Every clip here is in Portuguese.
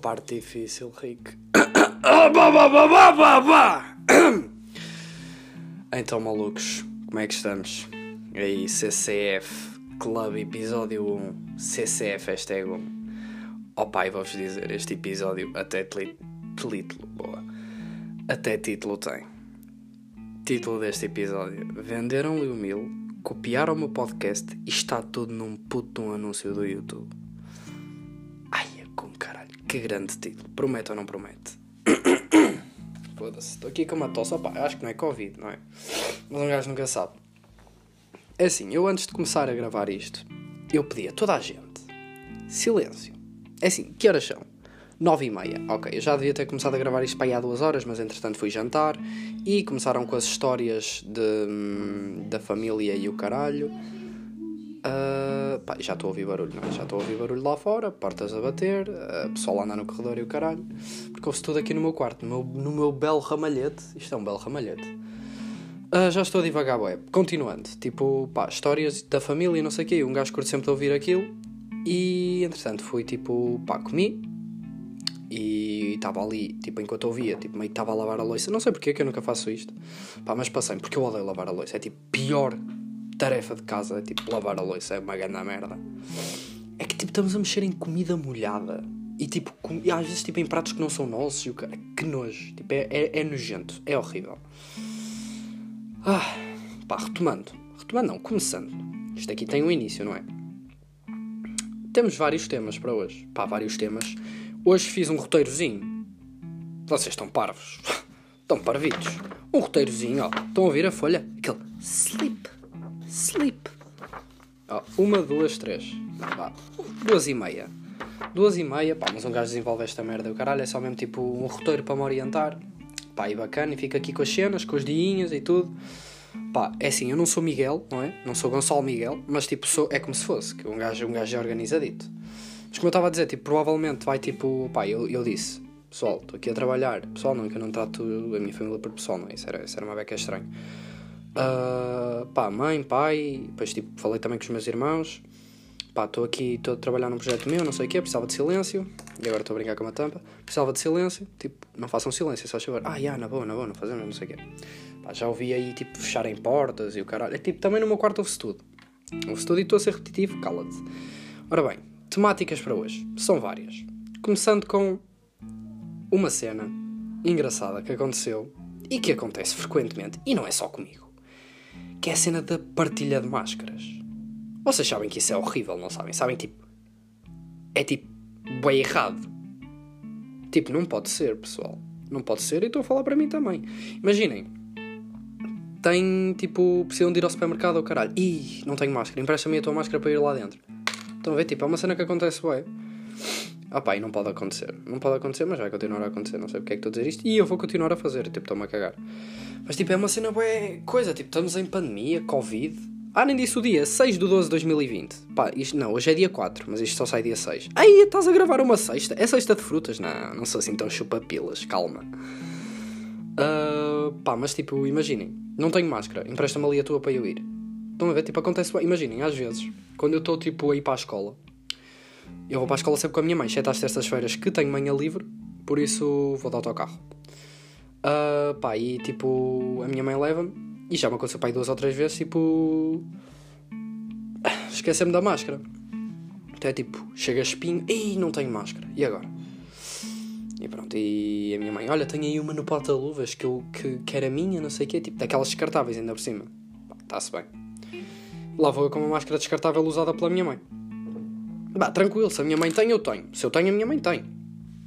parte difícil, Rick. Então, malucos, como é que estamos? Aí, CCF Club Episódio 1, CCF Hashtag 1. Oh pai, vou-vos dizer, este episódio até título, boa. Até título tem. Título deste episódio: Venderam-lhe o mil, copiaram o meu podcast e está tudo num puto anúncio do YouTube. Que grande título. Promete ou não promete? Foda-se, estou aqui com uma tosse. Opa, acho que não é Covid, não é? Mas um gajo nunca sabe. É assim, eu antes de começar a gravar isto, eu pedi a toda a gente silêncio. É assim, que horas são? Nove e meia. Ok, eu já devia ter começado a gravar isto para aí há duas horas, mas entretanto fui jantar e começaram com as histórias de, hum, da família e o caralho. Ah, pá, já estou a ouvir barulho, não é? Já estou a ouvir barulho lá fora, portas a bater, uh, pessoal a andar no corredor e o caralho. Porque ouve-se tudo aqui no meu quarto, no meu, no meu belo ramalhete. Isto é um belo ramalhete. Ah, já estou a divagar, ué. Continuando, tipo, pá, histórias da família e não sei o quê. Um gajo curte sempre de ouvir aquilo. E, entretanto, fui tipo, pá, comi. E estava ali, tipo, enquanto ouvia, tipo, meio que estava a lavar a louça. Não sei porque que eu nunca faço isto. Pá, mas passei, porque eu odeio lavar a louça. É tipo, pior tarefa de casa. Tipo, lavar a louça. É uma grande merda. É que, tipo, estamos a mexer em comida molhada. E, tipo, com... e às vezes, tipo, em pratos que não são nossos. E o cara... Que nojo. Tipo, é, é, é nojento. É horrível. Ah, pá, retomando. Retomando não, começando. Isto aqui tem um início, não é? Temos vários temas para hoje. Pá, vários temas. Hoje fiz um roteirozinho. Vocês estão parvos. estão parvitos. Um roteirozinho, ó. Estão a ouvir a folha? Aquele sleep. Sleep. Ó, uma, duas, três. Vá. Duas e meia. Duas e meia, pá, mas um gajo desenvolve esta merda. O caralho é só mesmo tipo um roteiro para me orientar. Pá, e bacana, e fica aqui com as cenas, com os diinhas e tudo. Pá, é assim, eu não sou Miguel, não é? Não sou Gonçalo Miguel, mas tipo, sou, é como se fosse, que um gajo, um gajo é organizadito. Mas como eu estava a dizer, tipo, provavelmente vai tipo, pá, eu, eu disse, pessoal, estou aqui a trabalhar, pessoal, não, que eu não trato a minha família por pessoal, não é? Isso era, isso era uma beca estranho. Ah, pá, mãe, pai, depois tipo, falei também com os meus irmãos. Pá, estou aqui, estou a trabalhar num projeto meu, não sei o quê, precisava de silêncio. E agora estou a brincar com uma tampa. Precisava de silêncio, tipo, não façam silêncio, só chover. Ah, já, na boa, na boa, não fazemos, não sei o quê. Pá, já ouvi aí, tipo, fecharem portas e o caralho. É tipo, também no meu quarto ouve-se tudo. Ouve-se tudo e estou a ser repetitivo, cala-te. Ora bem, temáticas para hoje. São várias. Começando com uma cena engraçada que aconteceu e que acontece frequentemente, e não é só comigo, que é a cena da partilha de máscaras. Vocês sabem que isso é horrível, não sabem? Sabem, tipo, é tipo, bem errado. Tipo, não pode ser, pessoal. Não pode ser, e estou a falar para mim também. Imaginem, tem, tipo, precisam de ir ao supermercado ou caralho. Ih, não tenho máscara, empresta-me a tua máscara para ir lá dentro. Estão a ver? Tipo, é uma cena que acontece, ué. Ah pá, e não pode acontecer. Não pode acontecer, mas vai continuar a acontecer. Não sei porque é que estou a dizer isto. E eu vou continuar a fazer. Tipo, estou-me a cagar. Mas tipo, é uma cena bué coisa. Tipo, estamos em pandemia, Covid. Ah, nem disse o dia. 6 de 12 de 2020. Pá, isto não, hoje é dia 4, mas isto só sai dia 6. Aí, estás a gravar uma sexta? É sexta de frutas? Não, não sou assim tão chupa-pilas. Calma. Ah, pá, mas tipo, imaginem. Não tenho máscara. Empresta-me ali a tua para eu ir. Estão a ver? Tipo, acontece... Imaginem, às vezes, quando eu estou, tipo, a ir para a escola... Eu vou para a escola sempre com a minha mãe, exceto às terças-feiras que tenho manhã livre, por isso vou de autocarro. Uh, pá, e tipo, a minha mãe leva-me, e já me aconteceu aí duas ou três vezes, tipo. Esquecer-me da máscara. Então é tipo, chega espinho, e não tenho máscara, e agora? E pronto, e a minha mãe, olha, tenho aí uma no porta-luvas que, que, que era minha, não sei o quê, tipo, daquelas descartáveis ainda por cima. Está-se bem. Lá vou eu com uma máscara descartável usada pela minha mãe. Bah, tranquilo, se a minha mãe tem, eu tenho. Se eu tenho, a minha mãe tem.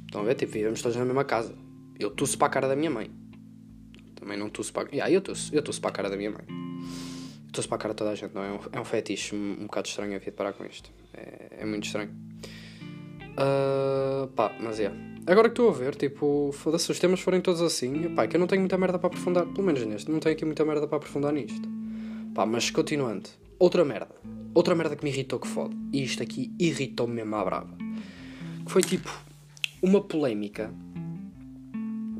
Estão a ver? Tipo, vivemos todos na mesma casa. Eu tuço para a cara da minha mãe. Também não tuço para. Yeah, eu tuço. Eu tuço para a cara da minha mãe. Eu tuço para a cara de toda a gente, não é? Um, é um fetiche um, um bocado estranho a vida parar com isto. É, é muito estranho. Uh, pá, mas é. Agora que estou a ver, tipo, foda-se, os temas forem todos assim, pá, é que eu não tenho muita merda para aprofundar, pelo menos neste, não tenho aqui muita merda para aprofundar nisto. Pá, mas continuando. Outra merda. outra merda que me irritou que fode. E isto aqui irritou-me mesmo à brava. Que foi tipo uma polémica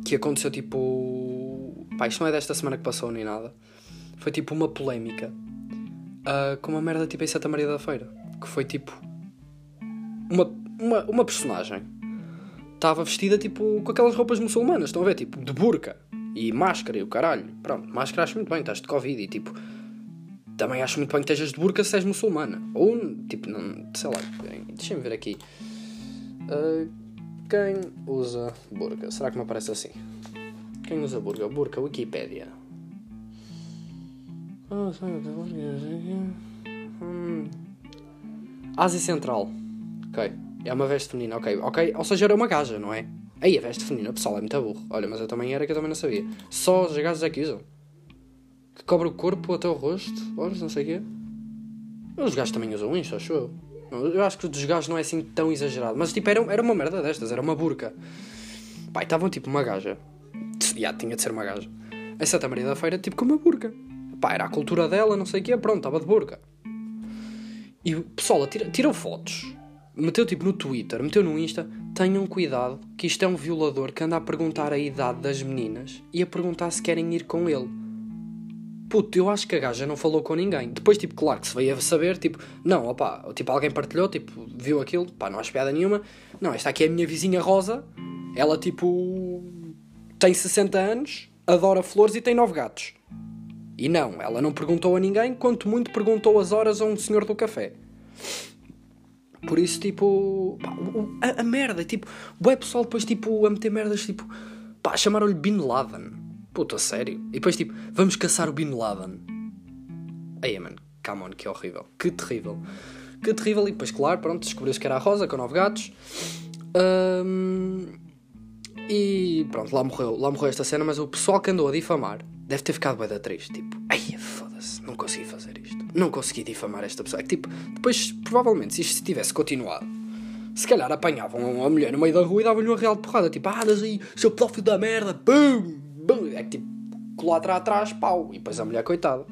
que aconteceu tipo. Pá, isto não é desta semana que passou nem nada. Foi tipo uma polémica uh, com uma merda tipo em Santa Maria da Feira. Que foi tipo. Uma, uma, uma personagem estava vestida tipo com aquelas roupas muçulmanas, estão a ver? Tipo de burca e máscara e o caralho. Pronto, máscara acho muito bem, estás de Covid e tipo. Também acho muito bem que estejas de burca se és muçulmana. Ou, tipo, não, sei lá, deixa-me ver aqui. Uh, quem usa burca? Será que me aparece assim? Quem usa burca? Burca, Wikipédia. Hum. Ásia Central. Ok. É uma veste feminina, ok. Ok. Ou seja, era uma gaja, não é? Aí a veste feminina, pessoal, é muito burro. Olha, mas eu também era que eu também não sabia. Só os gajos é que usam. Que cobre o corpo até o rosto. Olha, não sei o quê. Os gajos também usam isto, acho eu. Eu acho que o dos gajos não é assim tão exagerado. Mas tipo, era, era uma merda destas, era uma burca. Pai, estavam tipo uma gaja. Já tinha de ser uma gaja. A Santa Maria da Feira, tipo com uma burca. Pá, era a cultura dela, não sei o quê, pronto, estava de burca. E o pessoal tira, tirou fotos, meteu tipo no Twitter, meteu no Insta. Tenham cuidado, que isto é um violador que anda a perguntar a idade das meninas e a perguntar se querem ir com ele. Puto, eu acho que a gaja não falou com ninguém. Depois, tipo, claro que se veio a saber, tipo, não, opá, tipo, alguém partilhou, tipo, viu aquilo, pá, não há piada nenhuma. Não, esta aqui é a minha vizinha Rosa, ela, tipo, tem 60 anos, adora flores e tem 9 gatos. E não, ela não perguntou a ninguém, quanto muito perguntou as horas a um senhor do café. Por isso, tipo, pá, a, a, merda, tipo, o pessoal depois, tipo, a meter merdas, tipo, pá, chamaram-lhe Bin Laden. Puta, sério? E depois, tipo, vamos caçar o Bin Laden. Aí, mano, come on, que horrível. Que terrível. Que terrível. E depois, claro, pronto, descobriu-se que era a Rosa, com nove gatos. Um, e pronto, lá morreu, lá morreu esta cena, mas o pessoal que andou a difamar deve ter ficado bem da triste. Tipo, ai, foda-se, não consegui fazer isto. Não consegui difamar esta pessoa. É que, tipo, depois, provavelmente, se isto tivesse continuado, se calhar apanhavam a mulher no meio da rua e davam-lhe uma real porrada. Tipo, ah, aí, seu pedófilo da merda, bum! É que tipo, colatra atrás, pau. E depois a mulher, coitada.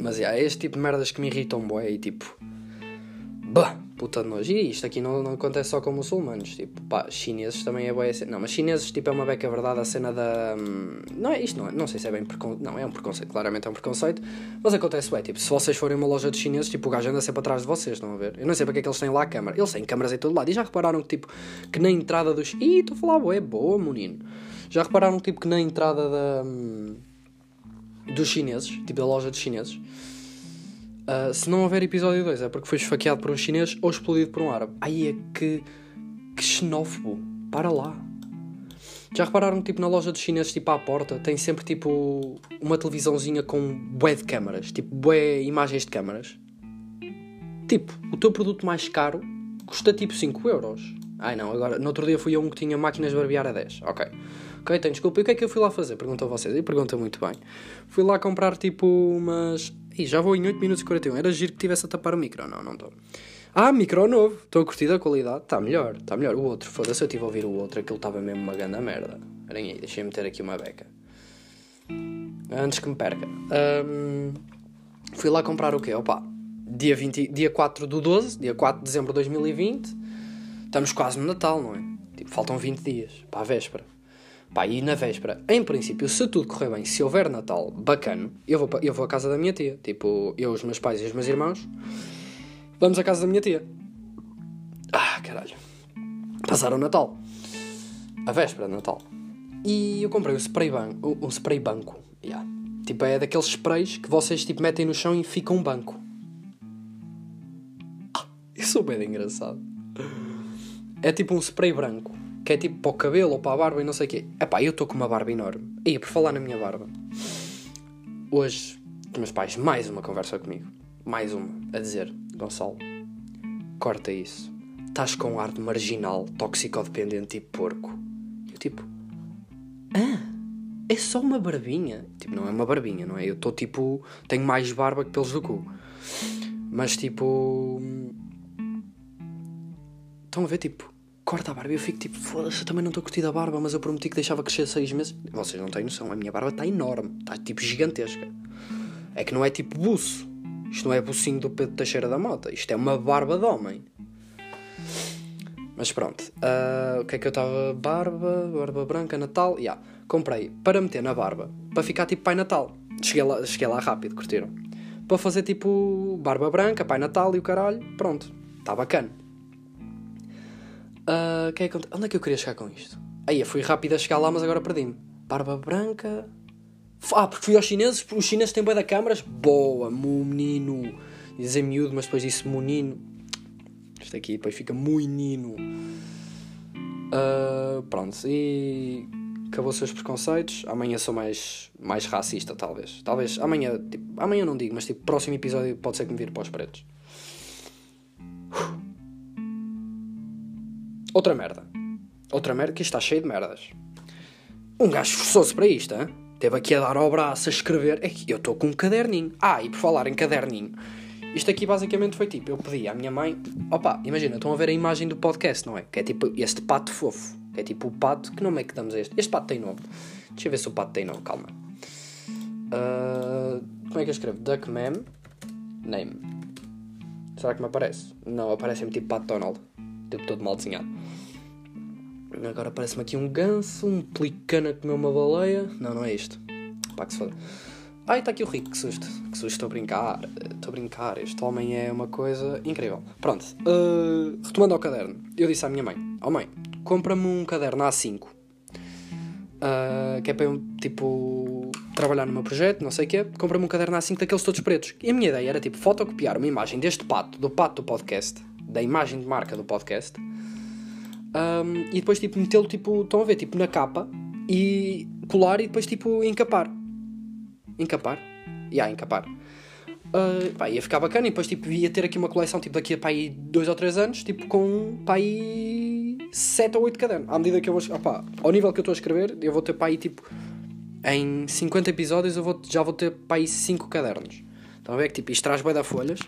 Mas é, é este tipo de merdas que me irritam, boé. E tipo, bah, puta de nojo. E isto aqui não, não acontece só com muçulmanos. Tipo, pá, chineses também é boé. Não, mas chineses, tipo, é uma beca verdade a cena da. Hum, não é isto, não, é, não sei se é bem preconceito. Não, é um preconceito, claramente é um preconceito. Mas acontece, ué, tipo, se vocês forem uma loja de chineses, tipo, o gajo anda sempre atrás de vocês, estão a ver? Eu não sei para que é que eles têm lá a câmara. Eles têm câmaras em todo lado. E já repararam que, tipo, que na entrada dos. Ih, estou a falar, boé, boa, menino. Já repararam tipo que na entrada da, hum, dos chineses, tipo da loja dos chineses, uh, se não houver episódio 2 é porque foi esfaqueado por um chinês ou explodido por um árabe. Aí é que, que xenófobo. Para lá. Já repararam tipo, na loja dos chineses, tipo à porta, tem sempre tipo uma televisãozinha com bué de câmaras, tipo bué imagens de câmaras? Tipo, o teu produto mais caro custa tipo 5 euros. Ai não, agora, no outro dia fui a um que tinha máquinas de barbear a 10. Ok. Ok, tem desculpa. E o que é que eu fui lá fazer? Perguntam vocês. E pergunta muito bem. Fui lá comprar tipo umas. Ih, já vou em 8 minutos e 41. Era giro que tivesse a tapar o micro. Não, não estou. Ah, micro novo. Estou a curtir a qualidade. Está melhor. Está melhor. O outro, foda-se, eu estive a ouvir o outro. Aquilo estava mesmo uma grande merda. Olhem aí, deixei-me meter aqui uma beca. Antes que me perca. Um, fui lá comprar o quê? Opa, dia, 20, dia 4 do 12, dia 4 de dezembro de 2020. Estamos quase no Natal, não é? Tipo, faltam 20 dias para a véspera. Pá, e na véspera, em princípio, se tudo correr bem, se houver Natal bacana, eu vou, eu vou à casa da minha tia. Tipo, eu, os meus pais e os meus irmãos, vamos à casa da minha tia. Ah, caralho. Passaram o Natal. A véspera de Natal. E eu comprei um spray, banco, um spray banco. Yeah. Tipo, é daqueles sprays que vocês tipo, metem no chão e fica um banco. Ah, isso é bem engraçado. É tipo um spray branco que é tipo para o cabelo ou para a barba e não sei o quê. Epá, eu estou com uma barba enorme. E por falar na minha barba, hoje os meus pais, mais uma conversa comigo. Mais uma, a dizer: Gonçalo, corta isso. Estás com um ar de marginal, toxicodependente e porco. Eu tipo: Ah, é só uma barbinha. Tipo, não é uma barbinha, não é? Eu estou tipo. Tenho mais barba que pelos do cu. Mas tipo. Estão a ver, tipo, corta a barba. E eu fico tipo, foda-se, eu também não estou curtindo a barba, mas eu prometi que deixava crescer seis meses. Vocês não têm noção, a minha barba está enorme, está tipo gigantesca. É que não é tipo buço, Isto não é bucinho do Pedro Teixeira da Mota. Isto é uma barba de homem. Mas pronto. Uh, o que é que eu estava? Barba, barba branca, Natal. Yeah. Comprei para meter na barba. Para ficar tipo Pai Natal. Cheguei lá, cheguei lá rápido, curtiram? Para fazer tipo barba branca, Pai Natal e o caralho. Pronto. Está bacana. Uh, que é que... Onde é que eu queria chegar com isto? Aí, fui rápido a chegar lá, mas agora perdi-me. Barba branca. Ah, porque fui aos chineses. Os chineses têm boi da câmaras. Boa, menino. Dizer miúdo, mas depois disse menino. Isto aqui depois fica muito nino. Uh, pronto, e acabou os seus preconceitos. Amanhã sou mais, mais racista, talvez. Talvez amanhã, tipo, amanhã não digo, mas tipo, próximo episódio pode ser que me vire para os pretos. Outra merda. Outra merda que está cheio de merdas. Um gajo esforçou-se para isto, hein? Teve aqui a dar ao braço, a escrever. É eu estou com um caderninho. Ah, e por falar em caderninho. Isto aqui basicamente foi tipo, eu pedi à minha mãe, opa, imagina, estão a ver a imagem do podcast, não é? Que é tipo este pato fofo, que é tipo o pato, que nome é que damos a este? Este pato tem nome. Deixa eu ver se o pato tem nome, calma. Uh, como é que eu escrevo? Duckman name. Será que me aparece? Não, aparece-me tipo Pato Donald, todo mal desenhado. Agora aparece-me aqui um ganso, um pelicano a comer uma baleia. Não, não é isto. Pá, que se foda. Ai, está aqui o Rico, que susto. Que susto, estou a brincar. Estou a brincar. Este homem é uma coisa incrível. Pronto, uh, retomando ao caderno. Eu disse à minha mãe: Ó oh, mãe, compra-me um caderno A5. Uh, eh, que é para eu, tipo, trabalhar no meu projeto, não sei o quê. Compra-me um caderno A5 daqueles todos pretos. E a minha ideia era, tipo, fotocopiar uma imagem deste pato, do pato do podcast, da imagem de marca do podcast. Um, e depois, tipo, metê-lo, tipo, estão a ver, tipo, na capa. E colar e depois, tipo, encapar Encapar? Ya, yeah, encapar. Uh, pá, ia ficar bacana e depois tipo, ia ter aqui uma coleção tipo, daqui a pá, aí 2 ou 3 anos, tipo com pá, aí 7 ou 8 cadernos. À medida que eu vou. Ao nível que eu estou a escrever, eu vou ter pá, aí tipo. Em 50 episódios eu vou, já vou ter pá, aí 5 cadernos. Estão a ver que tipo, isto traz bem da folhas.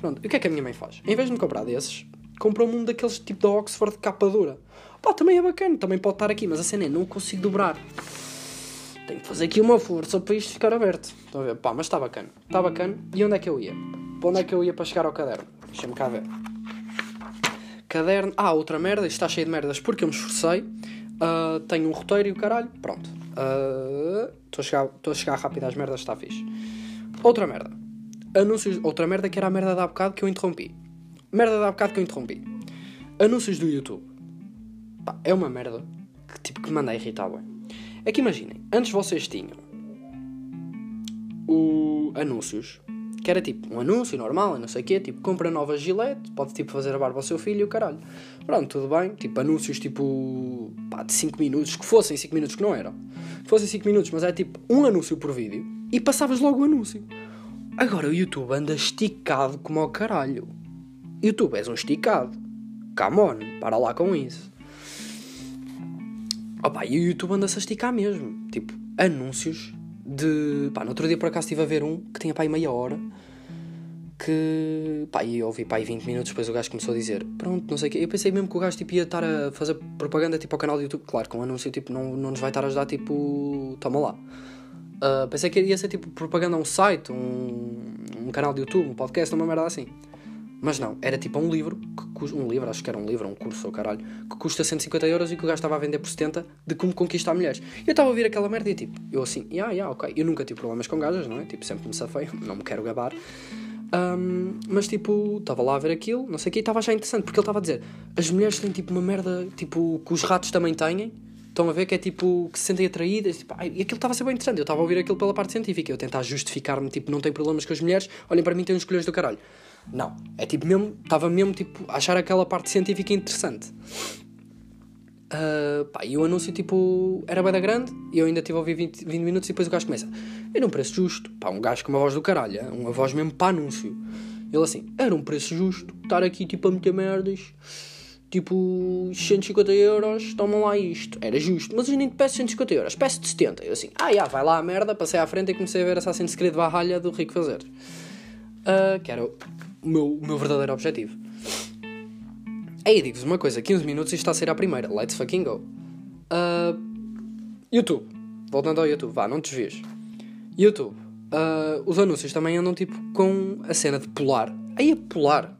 Pronto, e o que é que a minha mãe faz? Em vez de me comprar desses, comprou-me um daqueles tipo da Oxford de capa dura. Pá, também é bacana, também pode estar aqui, mas a cena é não consigo dobrar. Tenho que fazer aqui uma força para isto ficar aberto. Estão a ver? Pá, mas está bacana. Está bacana. E onde é que eu ia? Para onde é que eu ia para chegar ao caderno? Deixa-me cá ver. Caderno. Ah, outra merda. Isto está cheio de merdas porque eu me esforcei. Uh, tenho um roteiro e o caralho. Pronto. Ah, estou uh, a, chegar, a chegar rápido às merdas, está fixe. Outra merda. Anúncios. Outra merda que era a merda da bocado que eu interrompi. Merda da bocado que eu interrompi. Anúncios do YouTube. Pá, é uma merda que tipo que manda a irritar, bem. É que imaginem, antes vocês tinham o anúncios, que era tipo um anúncio normal, não sei o quê, tipo compra nova gilete, pode tipo fazer a barba ao seu filho e o caralho. Pronto, tudo bem, tipo anúncios tipo pá, de 5 minutos, que fossem 5 minutos, que não eram, que fossem 5 minutos, mas é tipo um anúncio por vídeo e passavas logo o anúncio. Agora o YouTube anda esticado como ao caralho. YouTube és um esticado. Come on, para lá com isso. Opa, e o YouTube anda-se a esticar mesmo. Tipo, anúncios de. Pá, no outro dia por acaso estive a ver um que tinha pá aí meia hora. Que. Pá, e eu ouvi pá aí 20 minutos. Depois o gajo começou a dizer: Pronto, não sei o quê. Eu pensei mesmo que o gajo tipo, ia estar a fazer propaganda tipo ao canal do YouTube. Claro, com um anúncio tipo, não, não nos vai estar a ajudar tipo. Toma lá. Uh, pensei que ia ser tipo propaganda a um site, um, um canal de YouTube, um podcast, uma merda assim. Mas não, era tipo um livro, que um livro, acho que era um livro, um curso ou caralho, que custa 150 euros e que o gajo estava a vender por 70 de como conquistar mulheres. Eu estava a ouvir aquela merda e tipo, eu assim, yeah, yeah, ok. Eu nunca tive problemas com gajas, não é? Tipo, sempre me safei, não me quero gabar. Um, mas tipo, estava lá a ver aquilo, não sei o que, e estava achar interessante, porque ele estava a dizer: as mulheres têm tipo uma merda, tipo, que os ratos também têm. Estão a ver que é tipo que se sentem atraídas, tipo, ai, e aquilo estava a ser bem interessante. Eu estava a ouvir aquilo pela parte científica, eu tentar justificar-me, tipo, não tenho problemas com as mulheres, olhem para mim, tem uns colhões do caralho. Não. É tipo mesmo, estava mesmo tipo a achar aquela parte científica interessante. Uh, pá, e o anúncio tipo era bem da grande e eu ainda tive a ouvir 20, 20 minutos e depois o gajo começa. Era um preço justo. Pá, um gajo com uma voz do caralho, uma voz mesmo para anúncio. Ele assim, era um preço justo estar aqui tipo a meter merdas. Tipo, 150 euros, tomam lá isto. Era justo, mas eu nem te peço 150 euros, peço de 70. Eu assim, ah, já, vai lá a merda, passei à frente e comecei a ver Assassin's Creed Valhalla do Rico Fazer. Uh, que era o meu, o meu verdadeiro objetivo. Aí digo-vos uma coisa: 15 minutos e está a ser a primeira. Let's fucking go. Uh, YouTube. Voltando ao YouTube, vá, não te desvies. YouTube. Uh, os anúncios também andam tipo com a cena de pular. Aí a pular.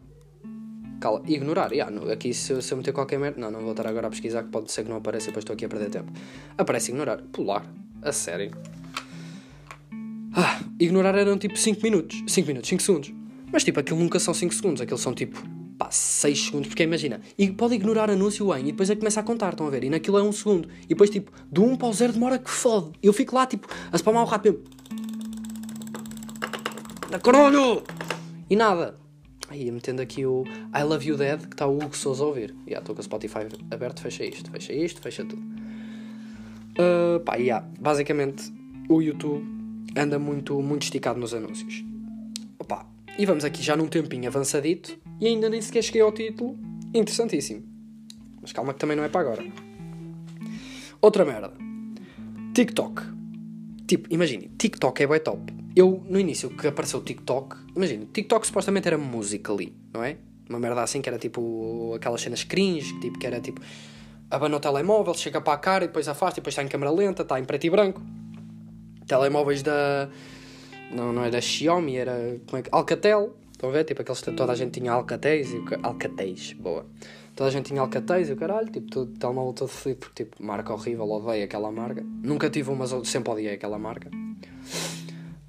Cala, ignorar. Yeah, no, aqui se, eu- se eu meter qualquer merda. Não, não vou estar agora a pesquisar que pode ser que não apareça depois estou aqui a perder tempo. Aparece ignorar. Pular. A sério. Ah, ignorar eram tipo 5 minutos. 5 minutos, 5 segundos. Mas tipo, aquilo nunca são 5 segundos. Aquilo são tipo, pá, 6 segundos. Porque imagina, e pode ignorar anúncio em e depois é começa a contar, estão a ver? E naquilo é 1 um segundo. E depois tipo, do 1 um para o 0 demora que fode. Eu fico lá tipo, a spamar o rato mesmo. Da caralho! E nada. Aí, metendo aqui o I Love You Dead, que está o Hugo Souza a ouvir. Já, estou com o Spotify aberto, fecha isto, fecha isto, fecha tudo. Uh, pá, yeah, basicamente, o YouTube anda muito, muito esticado nos anúncios. Opa, e vamos aqui já num tempinho avançadito, e ainda nem sequer cheguei ao título. Interessantíssimo. Mas calma que também não é para agora. Outra merda. TikTok. Tipo, imagine, TikTok é bué top. Eu, no início que apareceu o TikTok, imagina, TikTok supostamente era música ali, não é? Uma merda assim que era tipo aquelas cenas cringe, que, tipo, que era tipo abana o telemóvel, chega para a cara e depois afasta e depois está em câmera lenta, está em preto e branco. Telemóveis da. Não, não é da Xiaomi, era. Como é que. Alcatel. Estão a ver? Tipo aqueles. Toda a gente tinha Alcatéis e o ca- Alcatéis, boa. Toda a gente tinha Alcatéis e o caralho, tipo, todo, telemóvel todo fodido, porque tipo, marca horrível, odeio aquela marca. Nunca tive uma, mas sempre odiei aquela marca.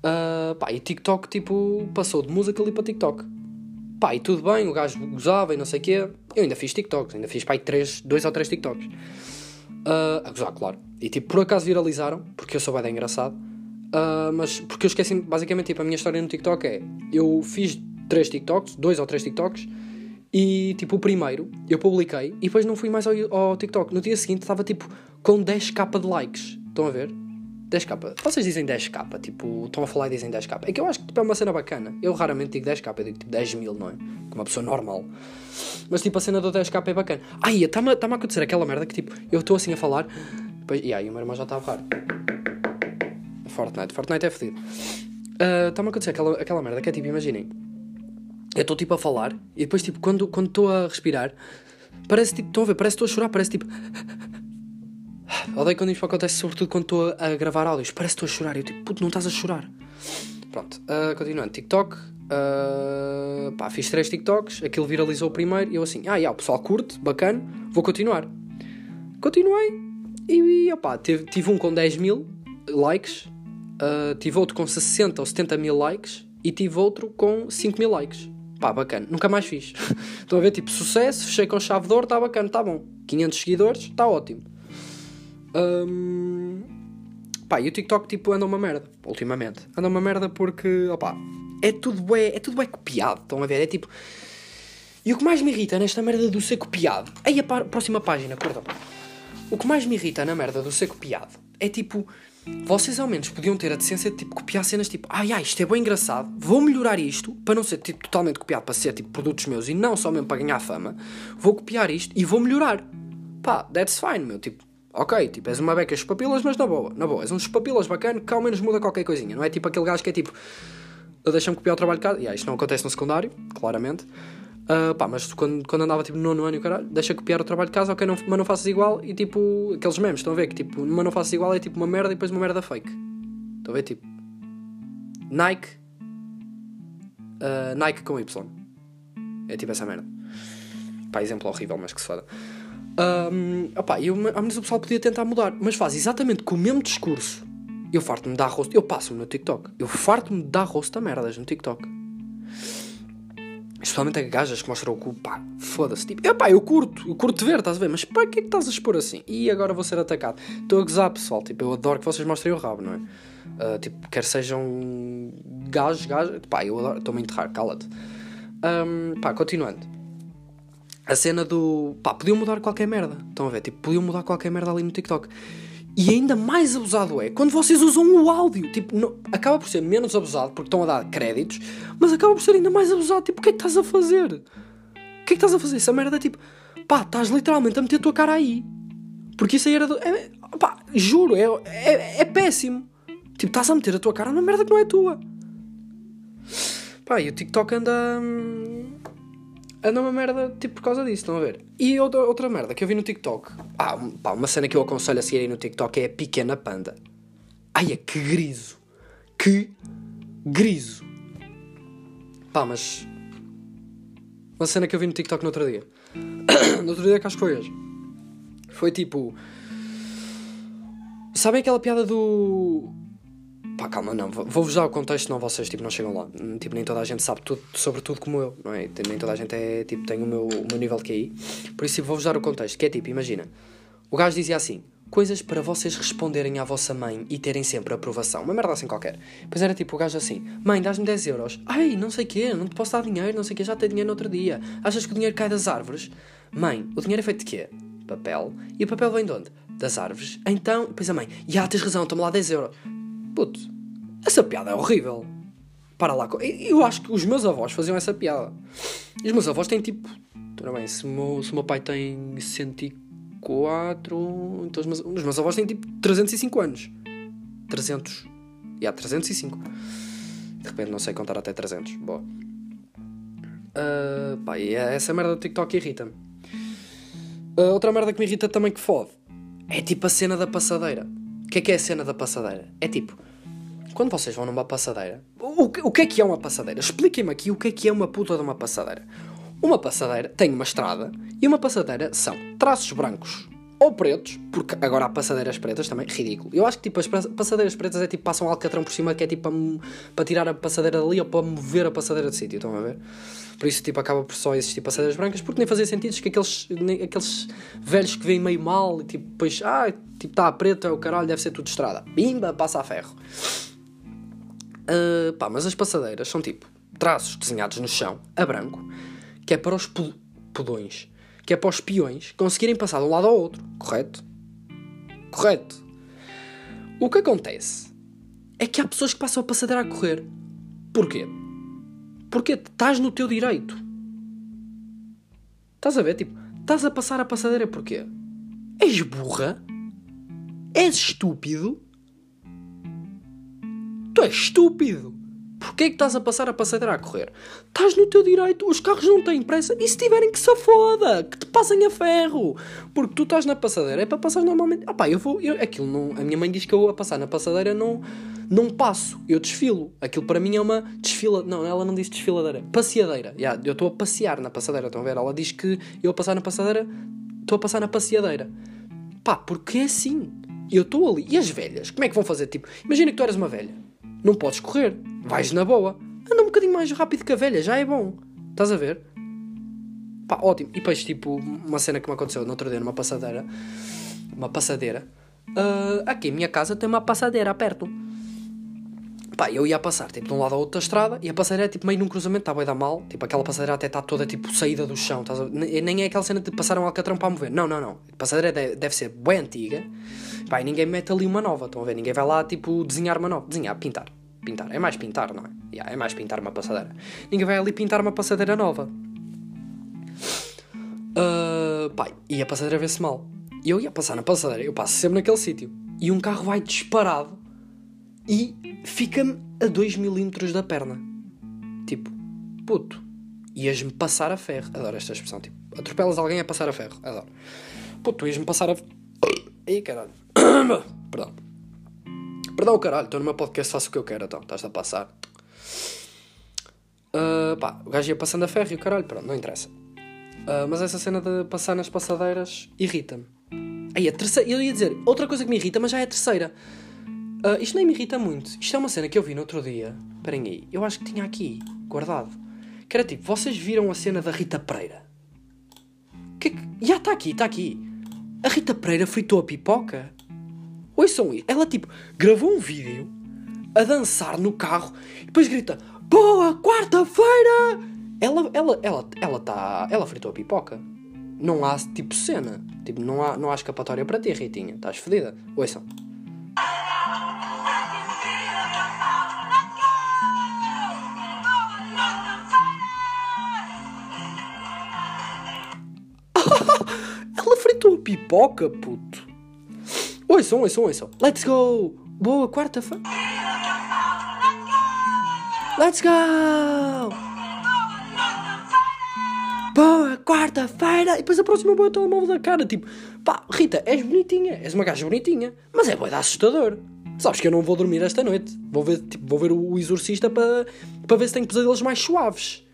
Ah, pá, e TikTok, tipo, passou de música ali para TikTok. Pá, e tudo bem, o gajo gozava e não sei o quê. Eu ainda fiz TikToks, ainda fiz, pá, três, dois ou três TikToks. Ah, a gozar, claro. E tipo, por acaso viralizaram, porque eu sou bem engraçado. Ah, mas porque eu esqueci, basicamente, tipo, a minha história no TikTok é: eu fiz três TikToks, dois ou três TikToks, e tipo, o primeiro eu publiquei e depois não fui mais ao, ao TikTok. No dia seguinte estava tipo com 10k de likes. Estão a ver? 10k. Vocês dizem 10k, tipo, estão a falar e dizem 10k. É que eu acho que tipo, é uma cena bacana. Eu raramente digo 10k, eu digo tipo 10 mil, não é? Como uma pessoa normal. Mas tipo, a cena do 10k é bacana. Ai, está-me está a acontecer aquela merda que tipo, eu estou assim a falar, depois, e aí o meu irmão já está a berrar. Fortnite, Fortnite é fedido. Ah, Está-me a acontecer aquela, aquela merda que é tipo, imaginem, eu estou tipo a falar e depois tipo, quando quando estou a respirar, parece tipo, estão a ver, parece que estou a chorar, parece tipo. Odeio quando isto acontece, sobretudo quando estou a, gravar áudios. Parece que estou a chorar. Eu tipo, puto, não estás a chorar. Pronto, ah, continuando. TikTok. ah, pá, fiz três TikToks. Aquilo viralizou o primeiro. E eu assim, ah, já, o pessoal curte, bacana, vou continuar. Continuei. E, e opá, tive, tive um com 10 mil likes. ah, tive outro com 60 ou 70 mil likes. E tive outro com 5 mil likes. Pá, bacana. Nunca mais fiz. Estão a ver, tipo, sucesso. Fechei com chave de ouro, está bacana, está bom. 500 seguidores, está ótimo. Hum, pá, e o TikTok tipo anda uma merda, ultimamente. Anda uma merda porque, opá, é tudo bué, é tudo bué copiado, estão a ver? É tipo... E o que mais me irrita nesta merda do ser copiado... Aí a pá- próxima página, curtam. O que mais me irrita na merda do ser copiado é tipo... Vocês ao menos podiam ter a decência de tipo, copiar cenas tipo Ai ai, isto é bem engraçado, vou melhorar isto Para não ser tipo, totalmente copiado para ser tipo produtos meus E não só mesmo para ganhar fama Vou copiar isto e vou melhorar Pá, that's fine, meu, tipo Ok, tipo, és uma beca papilas, mas na boa, na boa És uns papilas bacana que ao menos muda qualquer coisinha Não é tipo aquele gajo que é tipo Deixa-me copiar o trabalho de casa E ah, isto não acontece no secundário, claramente Ah, pá, mas quando, quando andava tipo no nono ano e o caralho, deixa copiar o trabalho de casa, ok, não, mas não faças igual e tipo, aqueles memes, estão a ver que tipo, mas não faças igual é tipo uma merda e depois uma merda fake. Estão a ver tipo, Nike, ah, Nike com Y. É tipo essa merda. Pá, exemplo horrível, mas que se foda. Um, opá, eu, menos o pessoal podia tentar mudar, mas faz exatamente com o mesmo discurso. Eu farto-me dar rosto, eu passo-me no TikTok. Eu farto-me dar rosto a merdas no TikTok. Especialmente a gajas que mostram o cu, pá, foda-se. Tipo, epá, eu curto, eu curto ver, estás a ver? Mas para que é que estás a expor assim? E agora vou ser atacado. Estou a gozar, pessoal. Tipo, eu adoro que vocês mostrem o rabo, não é? Ah, tipo, quer sejam gajos, gajas. Pá, eu adoro, estou-me a enterrar, cala-te. Um, pá, continuando. A cena do. pá, podiam mudar qualquer merda. Estão a ver? Tipo, podiam mudar qualquer merda ali no TikTok. E ainda mais abusado é quando vocês usam o áudio. Tipo, não- acaba por ser menos abusado porque estão a dar créditos, mas acaba por ser ainda mais abusado. Tipo, o que é que estás a fazer? O que é que estás a fazer? Essa merda é tipo, pá, estás literalmente a meter a tua cara aí. Porque isso aí era. Do, é, pá, juro, é, é, é péssimo. Tipo, estás a meter a tua cara numa merda que não é tua. Pá, e o TikTok anda. hum, anda uma merda tipo por causa disso, estão a ver? E outra, outra merda que eu vi no TikTok. Ah, pá, uma cena que eu aconselho a seguirem no TikTok é a Pequena Panda. Ai, é que griso. Que Griso. Pá, mas. Uma cena que eu vi no TikTok no outro dia. no outro dia que acho que foi hoje. Foi tipo. Sabem aquela piada do. Pá, calma, não. Vou-vos dar o contexto, não vocês tipo, não chegam lá. Tipo, nem toda a gente sabe tudo sobre tudo como eu, não é? Nem toda a gente é, tipo, tem o meu, o meu nível de QI. Por isso, tipo, vou-vos dar o contexto, que é tipo, imagina. O gajo dizia assim: coisas para vocês responderem à vossa mãe e terem sempre aprovação. Uma merda assim qualquer. Pois era tipo o gajo assim: Mãe, dás-me 10 euros. Ai, não sei o quê, não te posso dar dinheiro, não sei o quê, já tenho dinheiro no outro dia. Achas que o dinheiro cai das árvores? Mãe, o dinheiro é feito de quê? Papel. E o papel vem de onde? Das árvores. Então, pois a mãe: Já, tens razão, toma lá 10 euros. Puto, essa piada é horrível. Para lá. Eu acho que os meus avós faziam essa piada. E os meus avós têm tipo. Ora bem, se o meu, se o meu pai tem 104. Então os meus, os meus avós têm tipo 305 anos. 300. Já, yeah, 305. De repente não sei contar até 300. Boa. Uh, pá, e é essa merda do TikTok irrita-me. Uh, outra merda que me irrita também que fode é tipo a cena da passadeira. O que é que é a cena da passadeira? É tipo quando vocês vão numa passadeira, o que, o que é que é uma passadeira? Expliquem-me aqui o que é que é uma puta de uma passadeira. Uma passadeira tem uma estrada e uma passadeira são traços brancos ou pretos, porque agora há passadeiras pretas também, ridículo. Eu acho que tipo as passadeiras pretas é tipo passam alcatrão por cima que é tipo para, para tirar a passadeira dali ou para mover a passadeira de sítio, estão a ver? Por isso tipo acaba por só existir passadeiras brancas porque nem fazia sentido que aqueles, nem, aqueles velhos que veem meio mal e tipo depois, ah, tipo está a preta, o caralho deve ser tudo estrada. Bimba, passa a ferro. Uh, pá, mas as passadeiras são tipo traços desenhados no chão, a branco, que é para os pudões, que é para os peões conseguirem passar de um lado ao outro, correto? Correto. O que acontece é que há pessoas que passam a passadeira a correr. Porquê? Porque estás no teu direito. Estás a ver? Tipo, estás a passar a passadeira porquê? És burra? És estúpido? Tu és estúpido! Porquê é que estás a passar a passadeira a correr? Estás no teu direito, os carros não têm pressa e se tiverem que se foda, que te passem a ferro. Porque tu estás na passadeira, é para passar normalmente. Ah pá, eu vou. Eu, aquilo não. A minha mãe diz que eu a passar na passadeira não, não passo, eu desfilo. Aquilo para mim é uma desfila. Não, ela não diz desfiladeira, passeadeira. Yeah, eu estou a passear na passadeira, estão a ver? Ela diz que eu a passar na passadeira, estou a passar na passeadeira. Pá, porque é assim. Eu estou ali. E as velhas? Como é que vão fazer? Tipo, imagina que tu eras uma velha não podes correr. Vais na boa. Anda um bocadinho mais rápido que a velha, já é bom. Estás a ver? Pá, ótimo. E depois, tipo, uma cena que me aconteceu no outro dia numa passadeira. Uma passadeira. Uh, aqui em minha casa tem uma passadeira perto. Pá, eu ia passar, tipo, de um lado ao outro da estrada e a passadeira é, tipo, meio num cruzamento, está bem dar mal. Tipo, aquela passadeira até está toda, tipo, saída do chão. Estás a... Nem é aquela cena de passar um alcatrão para mover. Não, não, não. A passadeira deve, deve ser bem antiga. Pá, e ninguém mete ali uma nova, estão a ver? Ninguém vai lá, tipo, desenhar uma nova. Desenhar, pintar. Pintar. É mais pintar, não é? Yeah, é mais pintar uma passadeira. Ninguém vai ali pintar uma passadeira nova. Uh, pá, e a passadeira vê-se mal. E eu ia passar na passadeira, eu passo sempre naquele sítio. E um carro vai disparado e fica-me a 2 milímetros da perna. Tipo, puto, ias-me passar a ferro. Adoro esta expressão, tipo, atropelas alguém a passar a ferro. Adoro. Puto, ias-me passar a. Ih, caralho. Perdão. Perdão, caralho, estou no meu podcast, faço o que eu quero, então, estás a passar. Uh, pá, o gajo ia passando a ferro e o caralho, pronto, não interessa. Uh, mas essa cena de passar nas passadeiras irrita-me. Aí, a terceira, eu ia dizer, outra coisa que me irrita, mas já é a terceira. Uh, isto nem me irrita muito. Isto é uma cena que eu vi no outro dia. Esperem aí, eu acho que tinha aqui, guardado. Que era tipo, vocês viram a cena da Rita Pereira? Que, que já está aqui, está aqui. A Rita Pereira fritou a pipoca? Ouçam isso. Ela, tipo, gravou um vídeo a dançar no carro e depois grita Boa quarta-feira! Ela, ela, ela, ela tá. Ela fritou a pipoca. Não há, tipo, cena. Tipo, não há, não há escapatória para ti, Ritinha. Estás fedida. Ouçam. ela fritou a pipoca, puto. Ouçam, ouçam, ouçam. Let's go! Boa quarta-feira. Let's go! Boa quarta-feira! E depois a próxima boa telemóvel da cara. Tipo, pá, Rita, és bonitinha. És uma gaja bonitinha. Mas é boa assustador. Sabes que eu não vou dormir esta noite. Vou ver, tipo, vou ver o Exorcista para para ver se tenho pesadelos mais suaves.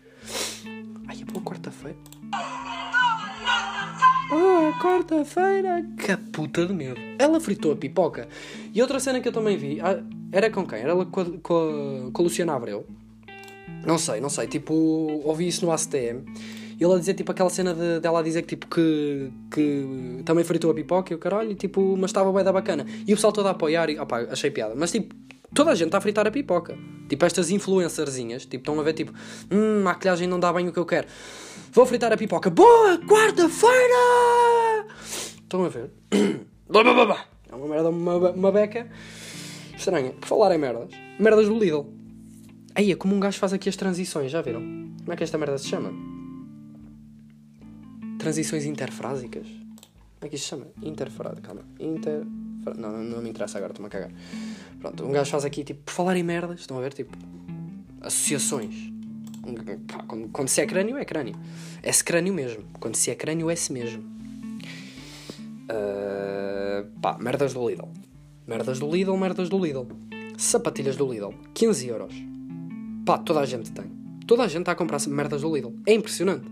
Ai, é boa quarta-feira. Ah, quarta-feira. Que puta de medo. Ela fritou a pipoca. E outra cena que eu também vi. ah, Era com quem? Era ela com a, com a, com a Luciana Abreu. Não sei, não sei. Tipo, ouvi isso no ACTM. E ele a dizer, tipo, aquela cena de, dela a dizer que, tipo, que, que também fritou a pipoca e o caralho, e, tipo, mas estava bem da bacana. E o pessoal todo a apoiar e, opá, achei piada. Mas, tipo, toda a gente está a fritar a pipoca. Tipo, estas influencerzinhas, tipo, estão a ver, tipo, hum, maquilhagem não dá bem o que eu quero. Vou fritar a pipoca. Boa! Quarta-feira! Estão a ver? É uma merda, uma, uma beca estranha. Por falar em merdas. Merdas do Lidl. Aí é como um gajo faz aqui as transições, já viram? Como é que esta merda se chama? Transições interfrásicas? Como é que isto se chama? Interfrase, calma. Inter... Não, não, não me interessa agora, estou-me a cagar. Pronto, um gajo faz aqui, tipo, por falar em merdas, estão a ver, tipo, associações. Quando, quando se é crânio, é crânio. É-se crânio mesmo. Quando se é crânio, é-se mesmo. Uh, pá, merdas do Lidl. Merdas do Lidl, merdas do Lidl. Sapatilhas do Lidl, 15 euros. Pá, toda a gente tem. Toda a gente está a comprar merdas do Lidl. É impressionante.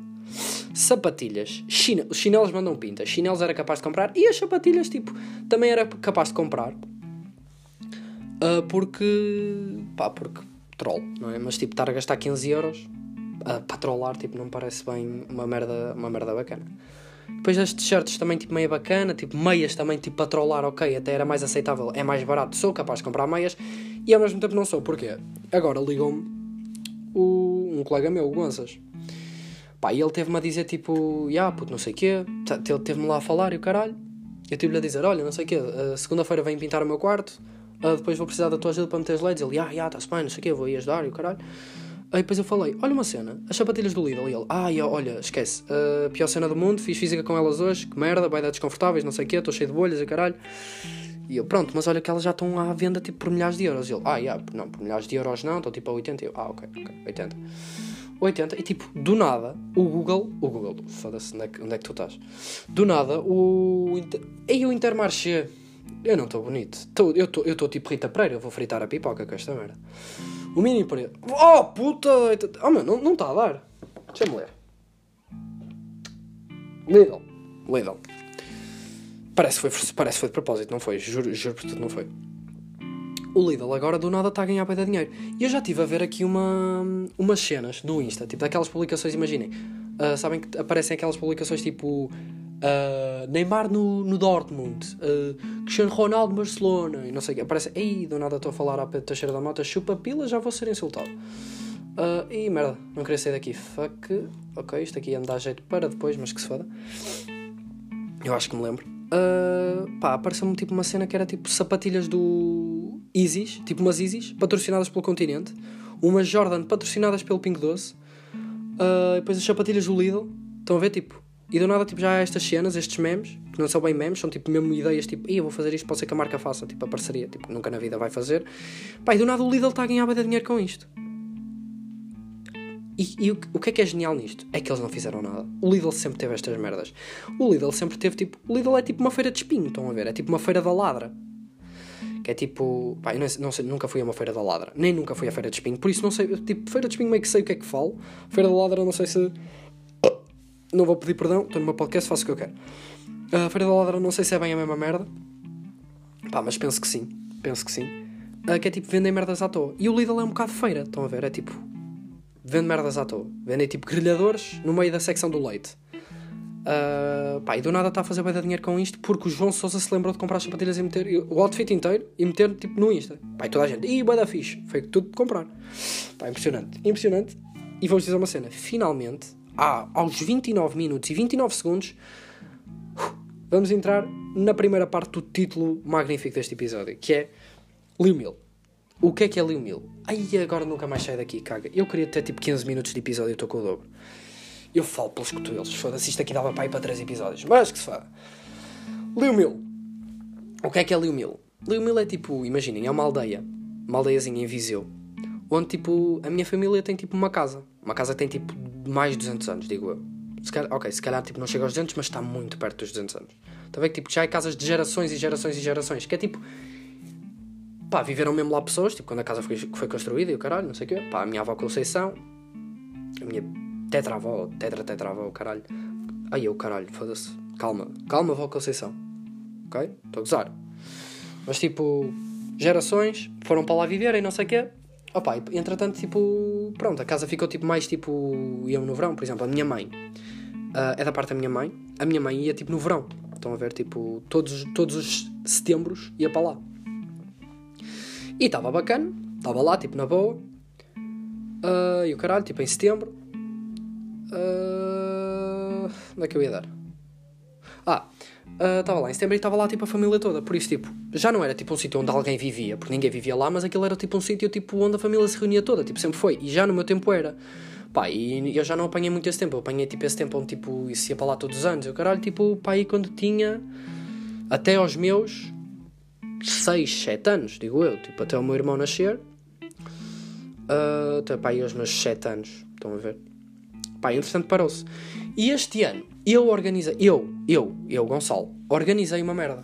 Sapatilhas. Chine... Os chinelos mandam pinta. Chinelos era capaz de comprar. E as sapatilhas, tipo, também era capaz de comprar. Uh, porque. pá, porque. Troll, não é? Mas, tipo, estar a gastar 15 euros uh, para trollar, tipo, não parece bem uma merda, uma merda bacana. Depois as t-shirts também, tipo, meia bacana. Tipo, meias também, tipo, para trollar, ok, até era mais aceitável. É mais barato. Sou capaz de comprar meias. E ao mesmo tempo não sou. Porquê? Agora ligou-me um colega meu, o Gonças. Pá, e ele teve-me a dizer tipo, ya, yeah, puto, não sei o quê. Ele teve-me lá a falar e o caralho. Eu tive-lhe a dizer, olha, não sei o quê, uh, segunda-feira vem pintar o meu quarto, uh, depois vou precisar da tua ajuda para meter as LEDs. Ele, ya, ya, está-se bem, não sei o quê, vou aí ajudar e o caralho. Aí depois eu falei, olha uma cena, as sapatilhas do Lidl. E ele, ah, ya, olha, esquece, uh, pior cena do mundo, fiz física com elas hoje, que merda, vai dar desconfortáveis, não sei o quê, estou cheio de bolhas e caralho. E eu, pronto, mas olha que elas já estão à venda tipo por milhares de euros. E ele, ah, yeah, não, por milhares de euros não, estão tipo a 80. E eu, ah, ok, ok, 80. 80, e tipo, do nada, o Google, o Google, foda-se, onde, é onde é que tu estás? Do nada, o. Ei, o Intermarché, eu não estou bonito. Tô, eu estou eu tipo Rita Pereira, eu vou fritar a pipoca com esta merda. O mini preço. Oh, puta! Oh, meu, não está a dar. Deixa-me ler. Lidl. Lidl. Parece que foi, parece foi de propósito, não foi? Juro, juro por tudo, não foi. O Lidl agora do nada está a ganhar bem de dinheiro. E eu já estive a ver aqui uma, umas cenas no Insta, tipo daquelas publicações, imaginem. Uh, sabem que aparecem aquelas publicações tipo uh, Neymar no, no Dortmund, uh, Cristiano Ronaldo Barcelona, e não sei o que. Aparece, ei, do nada estou a falar a Pedro Teixeira da Mota, chupa pila, já vou ser insultado. Uh, e merda, não queria sair daqui. Fuck. Ok, isto aqui ia me dar jeito para depois, mas que se foda. Eu acho que me lembro. Uh, pá, apareceu-me tipo uma cena que era tipo sapatilhas do Isis, tipo umas Isis, patrocinadas pelo continente, umas Jordan patrocinadas pelo Pink Doce, uh, depois as sapatilhas do Lidl, estão a ver tipo, e do nada tipo já há estas cenas, estes memes, que não são bem memes, são tipo mesmo ideias tipo, eu vou fazer isto, pode ser que a marca faça, tipo a parceria, tipo, nunca na vida vai fazer. Pá, e do nada o Lidl está a ganhar bem dinheiro com isto. E, e o, o, que é que é genial nisto? É que eles não fizeram nada. O Lidl sempre teve estas merdas. O Lidl sempre teve tipo. O Lidl é tipo uma feira de espinho, estão a ver? É tipo uma feira da ladra. Que é tipo. Pá, eu não, não sei, nunca fui a uma feira da ladra. Nem nunca fui a feira de espinho. Por isso não sei. Tipo, feira de espinho meio que sei o que é que falo. Feira da ladra não sei se. Não vou pedir perdão, estou no meu podcast, faço o que eu quero. A feira da ladra não sei se é bem a mesma merda. Pá, mas penso que sim. Penso que sim. que é tipo vendem merdas à toa. E o Lidl é um bocado feira, estão a ver? É tipo vende merdas à toa. Vendem tipo grelhadores no meio da secção do leite. Uh, pá, e do nada está a fazer bem de dinheiro com isto porque o João Sousa se lembrou de comprar as sapatilhas e meter o outfit inteiro e meter tipo no Insta. Pá, e toda a gente, ih, bué da fixe, foi tudo de comprar. Pá, impressionante, impressionante. E vou-vos dizer uma cena: finalmente, há, aos 29 minutos e 29 segundos, vamos entrar na primeira parte do título magnífico deste episódio que é Liu Mil. O que é que é Liu Mil? Ai, agora nunca mais sai daqui, caga. Eu queria ter tipo 15 minutos de episódio e estou com o dobro. Eu falo pelos cotovelos, foda-se, isto aqui dava para ir para 3 episódios. Mas que se fala. Liu Mil. O que é que é Liu Mil? Liu Mil é tipo, imaginem, é uma aldeia. Uma aldeiazinha em Viseu. Onde tipo, a minha família tem tipo uma casa. Uma casa que tem tipo mais de 200 anos, digo eu. Se calhar, ok, se calhar tipo, não chega aos 200, mas está muito perto dos 200 anos. Está a ver que tipo, já é casas de gerações e gerações e gerações. Que é tipo pá, viveram mesmo lá pessoas, tipo, quando a casa foi, foi construída e o caralho, não sei o quê. Pá, a minha avó Conceição, a minha tetravó, tetra tetravó, o caralho. Ai, eu, caralho, foda-se. Calma, calma, avó Conceição. Ok? Estou a gozar. Mas, tipo, gerações foram para lá viver e não sei o quê. Opa, e, entretanto, tipo, pronto, a casa ficou, tipo, mais, tipo, iam no verão, por exemplo, a minha mãe. Uh, é da parte da minha mãe. A minha mãe ia, tipo, no verão. Estão a ver, tipo, todos, todos os setembros ia para lá. E estava bacana, estava lá, tipo, na boa. Uh, e o caralho, tipo, em setembro. Uh, onde é que eu ia dar? Ah, estava uh, lá em setembro e estava lá, tipo, a família toda. Por isso, tipo, já não era, tipo, um sítio onde alguém vivia, porque ninguém vivia lá, mas aquilo era, tipo, um sítio, tipo, onde a família se reunia toda. Tipo, sempre foi. E já no meu tempo era. Pá, e eu já não apanhei muito esse tempo. Eu apanhei, tipo, esse tempo onde, tipo, isso ia para lá todos os anos. Eu, caralho, tipo, pá, aí quando tinha... Até aos meus 6, 7 anos, digo eu. Tipo, até o meu irmão nascer. Uh, até, pá, aí aos meus 7 anos. Estão a ver? Pá, entretanto parou-se. E este ano, eu organizei... Eu, eu, eu, Gonçalo, organizei uma merda.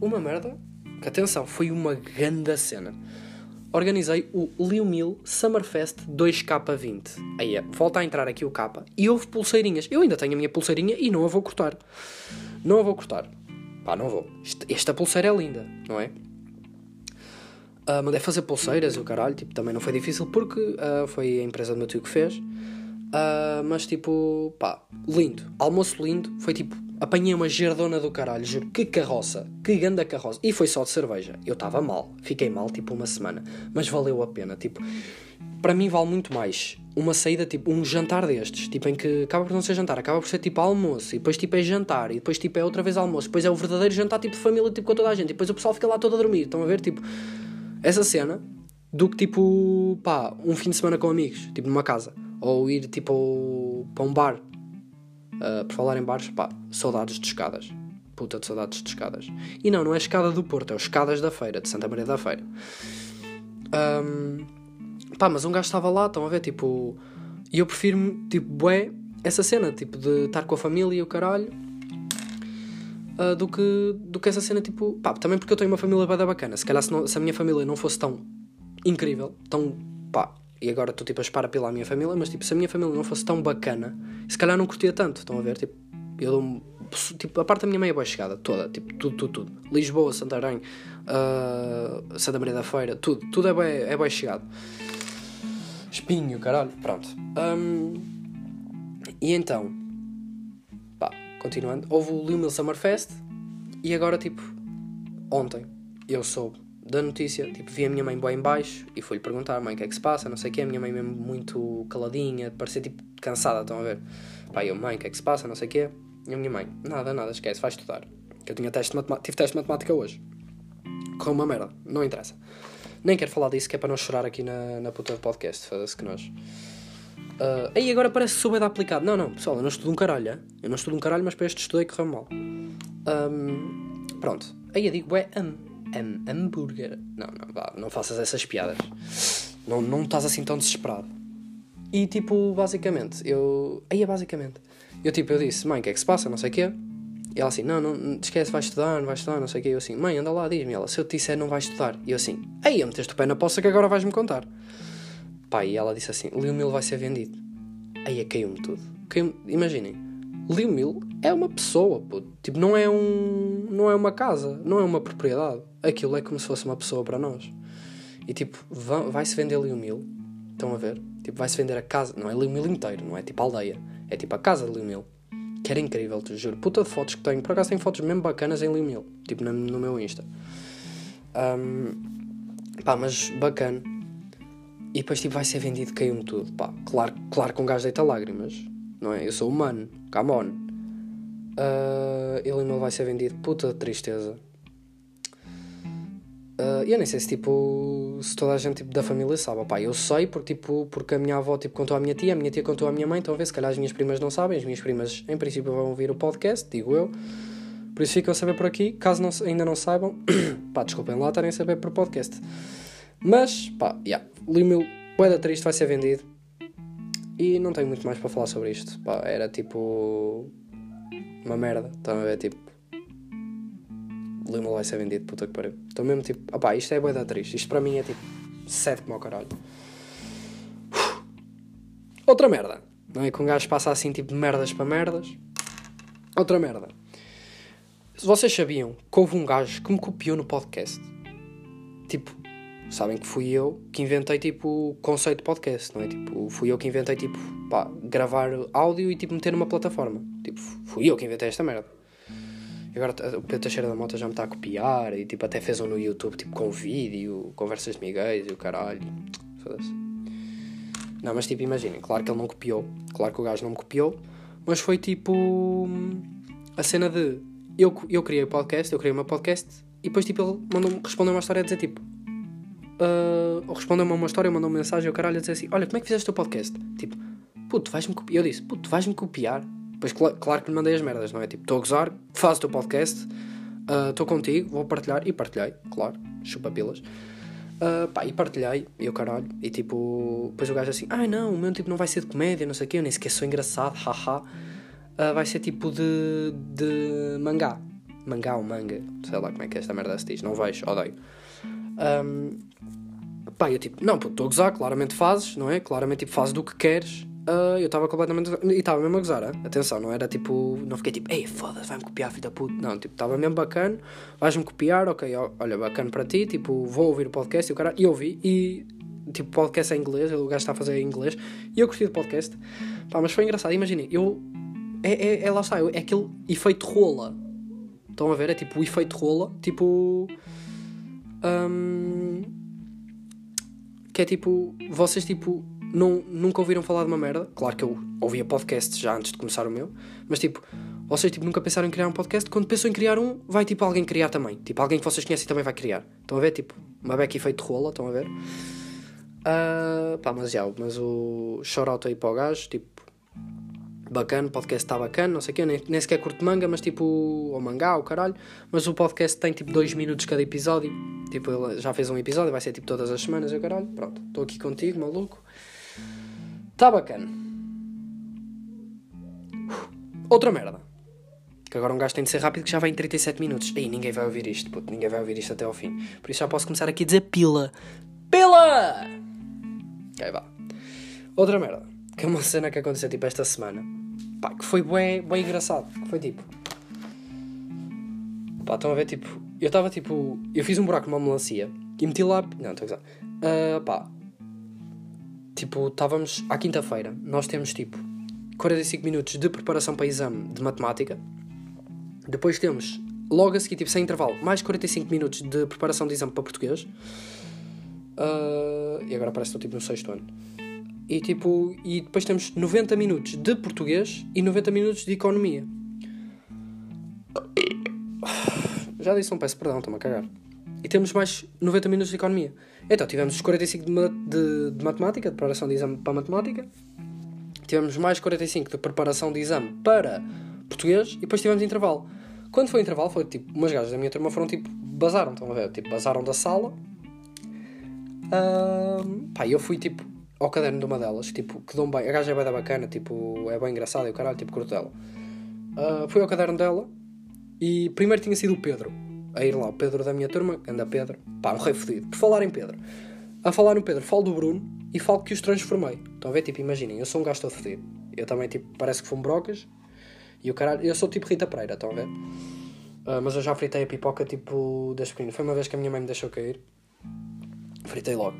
Uma merda que, atenção, foi uma grande cena organizei o Liu Mil Summerfest 2K20. Aí, é, volta a entrar aqui o K e houve pulseirinhas. Eu ainda tenho a minha pulseirinha e não a vou cortar. Não a vou cortar. Pá, não vou. Esta pulseira é linda, não é? Uh, mandei fazer pulseiras e o caralho, tipo, também não foi difícil porque uh, foi a empresa do meu tio que fez. Uh, mas tipo, pá, lindo. Almoço lindo. Foi tipo Apanhei uma gerdona do caralho, juro. Que carroça. Que ganda carroça. E foi só de cerveja. Eu estava mal. Fiquei mal, tipo, uma semana. Mas valeu a pena. Tipo, para mim vale muito mais uma saída, tipo, um jantar destes. Tipo, em que acaba por não ser jantar, acaba por ser tipo almoço. E depois, tipo, é jantar. E depois, tipo, é outra vez almoço. Depois é o verdadeiro jantar, tipo, de família, tipo, com toda a gente. E depois o pessoal fica lá todo a dormir. Estão a ver, tipo, essa cena do que, tipo, pá, um fim de semana com amigos. Tipo, numa casa. Ou ir, tipo, para um bar Uh, por falar em bares, pá, saudades de escadas. Puta de saudades de escadas. E não, não é a escada do Porto, é o escadas da feira, de Santa Maria da Feira. Um, pá, mas um gajo estava lá, estão a ver, tipo. E eu prefiro, tipo, bué, essa cena, tipo, de estar com a família e o caralho. Uh, do, que, do que essa cena, tipo. Pá, também porque eu tenho uma família bem bacana. Se calhar se, não, se a minha família não fosse tão incrível, tão. pá, e agora estou tipo a espar pela minha família, mas tipo, se a minha família não fosse tão bacana, se calhar não curtia tanto. Estão a ver? Tipo, eu dou tipo, a parte da minha mãe é boa chegada, toda, tipo, tudo, tudo, tudo. Lisboa, Santarém, uh, Santa Maria da Feira, tudo, tudo é bem, é bem chegado. Espinho, caralho, pronto. Um, e então, pá, continuando, houve o Lil Mill Summerfest e agora, tipo, ontem eu soube da notícia, tipo, vi a minha mãe bem em baixo e fui-lhe perguntar, mãe, o que é que se passa, não sei o que, a minha mãe mesmo muito caladinha, parecia tipo cansada, estão a ver? Pai, eu, mãe, o que é que se passa, não sei o que, e a minha mãe, nada, nada, esquece, vai estudar. Que eu tinha teste tive teste de matemática hoje. Com uma merda, não interessa. Nem quero falar disso, que é para não chorar aqui na, na puta do podcast, foda-se que nós. Uh, aí agora parece que sou bem aplicado. Não, não, pessoal, eu não estudo um caralho, é? eu não estudo um caralho, mas para este estudei correu mal. Um, pronto, aí eu digo, é, um, Ham hambúrguer. Não, não, vá, não faças essas piadas. Não, não estás assim tão desesperado. E tipo, basicamente, eu. Aí é basicamente. Eu tipo, eu disse, mãe, o que é que se passa? Não sei o quê. E ela assim, não, não, esquece, vai estudar, não vai estudar, não sei o quê. Eu assim, mãe, anda lá, diz-me. Ela, se eu te disser, não vai estudar. E eu assim, aí, eu meteste o pé na poça que agora vais-me contar. Pai, e ela disse assim, Lil Mil vai ser vendido. Aí caiu-me tudo. Caiu Imaginem, Lil Mil é uma pessoa. Tipo, não é um. Não é uma casa, não é uma propriedade. Aquilo é como se fosse uma pessoa para nós. E tipo, vai-se vender Lil Mil. Estão a ver? Tipo, vai-se vender a casa. Não é Lil Mil inteiro, não é tipo a aldeia. É tipo a casa de Lil Mil. Que era incrível, te juro. Puta de fotos que tenho. Por acaso tenho fotos mesmo bacanas em Lil Mil. Tipo, no, no meu Insta. Um, pá, mas bacana. E depois tipo, vai ser vendido, caiu-me tudo. Pá, claro, claro que um gajo deita lágrimas. Não é? Eu sou humano. Come on. Uh, ele não vai ser vendido. Puta tristeza. Uh, eu nem sei se tipo se toda a gente tipo, da família sabe. Opá, eu sei porque, tipo, porque a minha avó tipo, contou à minha tia, a minha tia contou à minha mãe, então a se calhar as minhas primas não sabem, as minhas primas em princípio vão ouvir o podcast, digo eu. Por isso ficam a saber por aqui. Caso não, ainda não saibam, pá, desculpem lá estarem a saber por podcast. Mas, pá, yeah, Limil, Boeda Triste vai ser vendido. E não tenho muito mais para falar sobre isto. Pá, era tipo. Uma merda. Estão a ver? Tipo. Lima vai ser vendido, puta que pariu. Estou mesmo tipo, opá, isto é boa da triste. Isto para mim é tipo, sete como ao caralho. Outra merda, não é? Que um gajo passa assim tipo de merdas para merdas. Outra merda. Vocês sabiam que houve um gajo que me copiou no podcast, tipo, sabem que fui eu que inventei tipo o conceito de podcast, não é? Tipo, fui eu que inventei tipo, pá, gravar áudio e tipo meter numa plataforma. Tipo, fui eu que inventei esta merda. E agora o Pedro Teixeira da Mota já me está a copiar e tipo até fez um no YouTube tipo com vídeo, conversas de Miguel e o caralho. Foda-se. Não, mas tipo, imaginem, claro que ele não copiou, claro que o gajo não me copiou, mas foi tipo a cena de eu, eu criei o podcast, eu criei o meu podcast e depois tipo ele mandou respondeu uma história a dizer tipo uh, respondeu-me a uma história, mandou uma mensagem ao caralho a dizer assim: Olha, como é que fizeste o teu podcast? Tipo, puto, vais-me copiar. Eu disse: Puto, vais-me copiar. Pois cl claro que lhe mandei as merdas, não é? Tipo, estou a gozar, faz o teu podcast, estou uh, contigo, vou partilhar. E partilhei, claro, chupa pilas. Uh, pá, e partilhei, e o caralho, e tipo, depois o gajo assim, ai ah, não, o meu tipo não vai ser de comédia, não sei o quê, eu nem sequer sou engraçado, haha. Uh, vai ser tipo de, de mangá. Mangá ou manga, sei lá como é que esta merda se diz, não vejo, odeio. Um, pá, eu tipo, não, estou a gozar, claramente fazes, não é? Claramente tipo, fazes do que queres. Uh, eu estava completamente. E estava mesmo a gozar, hein? atenção, não era tipo. Não fiquei tipo, ei, foda-se, vai-me copiar, filho da puta. Não, tipo, estava mesmo bacana, vais-me copiar, ok, olha, bacana para ti, tipo, vou ouvir o podcast e o cara. E ouvi, e tipo, podcast é em inglês, o gajo está a fazer em inglês, e eu curti o podcast, pá, mas foi engraçado, imaginem, eu. É, é, é lá está, é aquele efeito rola. Estão a ver? É tipo o efeito rola, tipo. Um, que é tipo, vocês tipo, não, nunca ouviram falar de uma merda. Claro que eu ouvia podcasts já antes de começar o meu, mas tipo, vocês tipo, nunca pensaram em criar um podcast. Quando pensam em criar um, vai tipo alguém criar também. Tipo, alguém que vocês conhecem também vai criar. Estão a ver? Tipo, uma beca efeito rola, estão a ver? Uh, pá, mas já, mas o shout aí para o gajo, tipo, bacana, o podcast está bacana, não sei o quê, nem, nem sequer curto manga, mas tipo, ou mangá, o caralho, mas o podcast tem tipo 2 minutos cada episódio, tipo, ele já fez um episódio, vai ser tipo todas as semanas, o caralho, pronto, estou aqui contigo, maluco, está bacana. Outra merda, que agora um gajo tem de ser rápido que já vai em 37 minutos, aí ninguém vai ouvir isto, puto, ninguém vai ouvir isto até ao fim, por isso já posso começar aqui a dizer pila, pila! Ok, vá. Outra merda, que é uma cena que aconteceu tipo esta semana Pá, que foi bem, bem engraçado. Que foi tipo. Pá, estão a ver, tipo. Eu estava tipo. Eu fiz um buraco numa melancia e meti lá. Não, estou a usar. Uh, pá. Tipo, estávamos à quinta-feira. Nós temos tipo 45 minutos de preparação para exame de matemática. Depois temos, logo a seguir, tipo, sem intervalo, mais 45 minutos de preparação de exame para português. Uh, e agora parece que estou tipo no sexto ano. E, tipo, e depois temos 90 minutos de português e 90 minutos de economia. Já disse um peço perdão, estou-me a cagar. E temos mais 90 minutos de economia. Então tivemos os 45 de, de, de matemática, de preparação de exame para matemática. Tivemos mais 45 de preparação de exame para português e depois tivemos intervalo. Quando foi intervalo, foi tipo, umas gajas da minha turma foram tipo, basaram, estão a ver? Tipo, basaram da sala. Uh, pá, eu fui tipo, ao caderno de uma delas, tipo, que dão bem. A gaja é bem da bacana, tipo, é bem engraçada e o caralho, tipo, curto dela. Uh, fui ao caderno dela e primeiro tinha sido o Pedro a ir lá, o Pedro da minha turma, anda Pedro, pá, um rei fodido. Por falar em Pedro, a falar no Pedro, falo do Bruno e falo que os transformei. Estão a ver? Tipo, imaginem, eu sou um gajo todo fodido. Eu também, tipo, parece que fumo brocas e o caralho, eu sou tipo Rita Pereira, estão a ver? Uh, mas eu já fritei a pipoca, tipo, desde pequeno. Foi uma vez que a minha mãe me deixou cair, fritei logo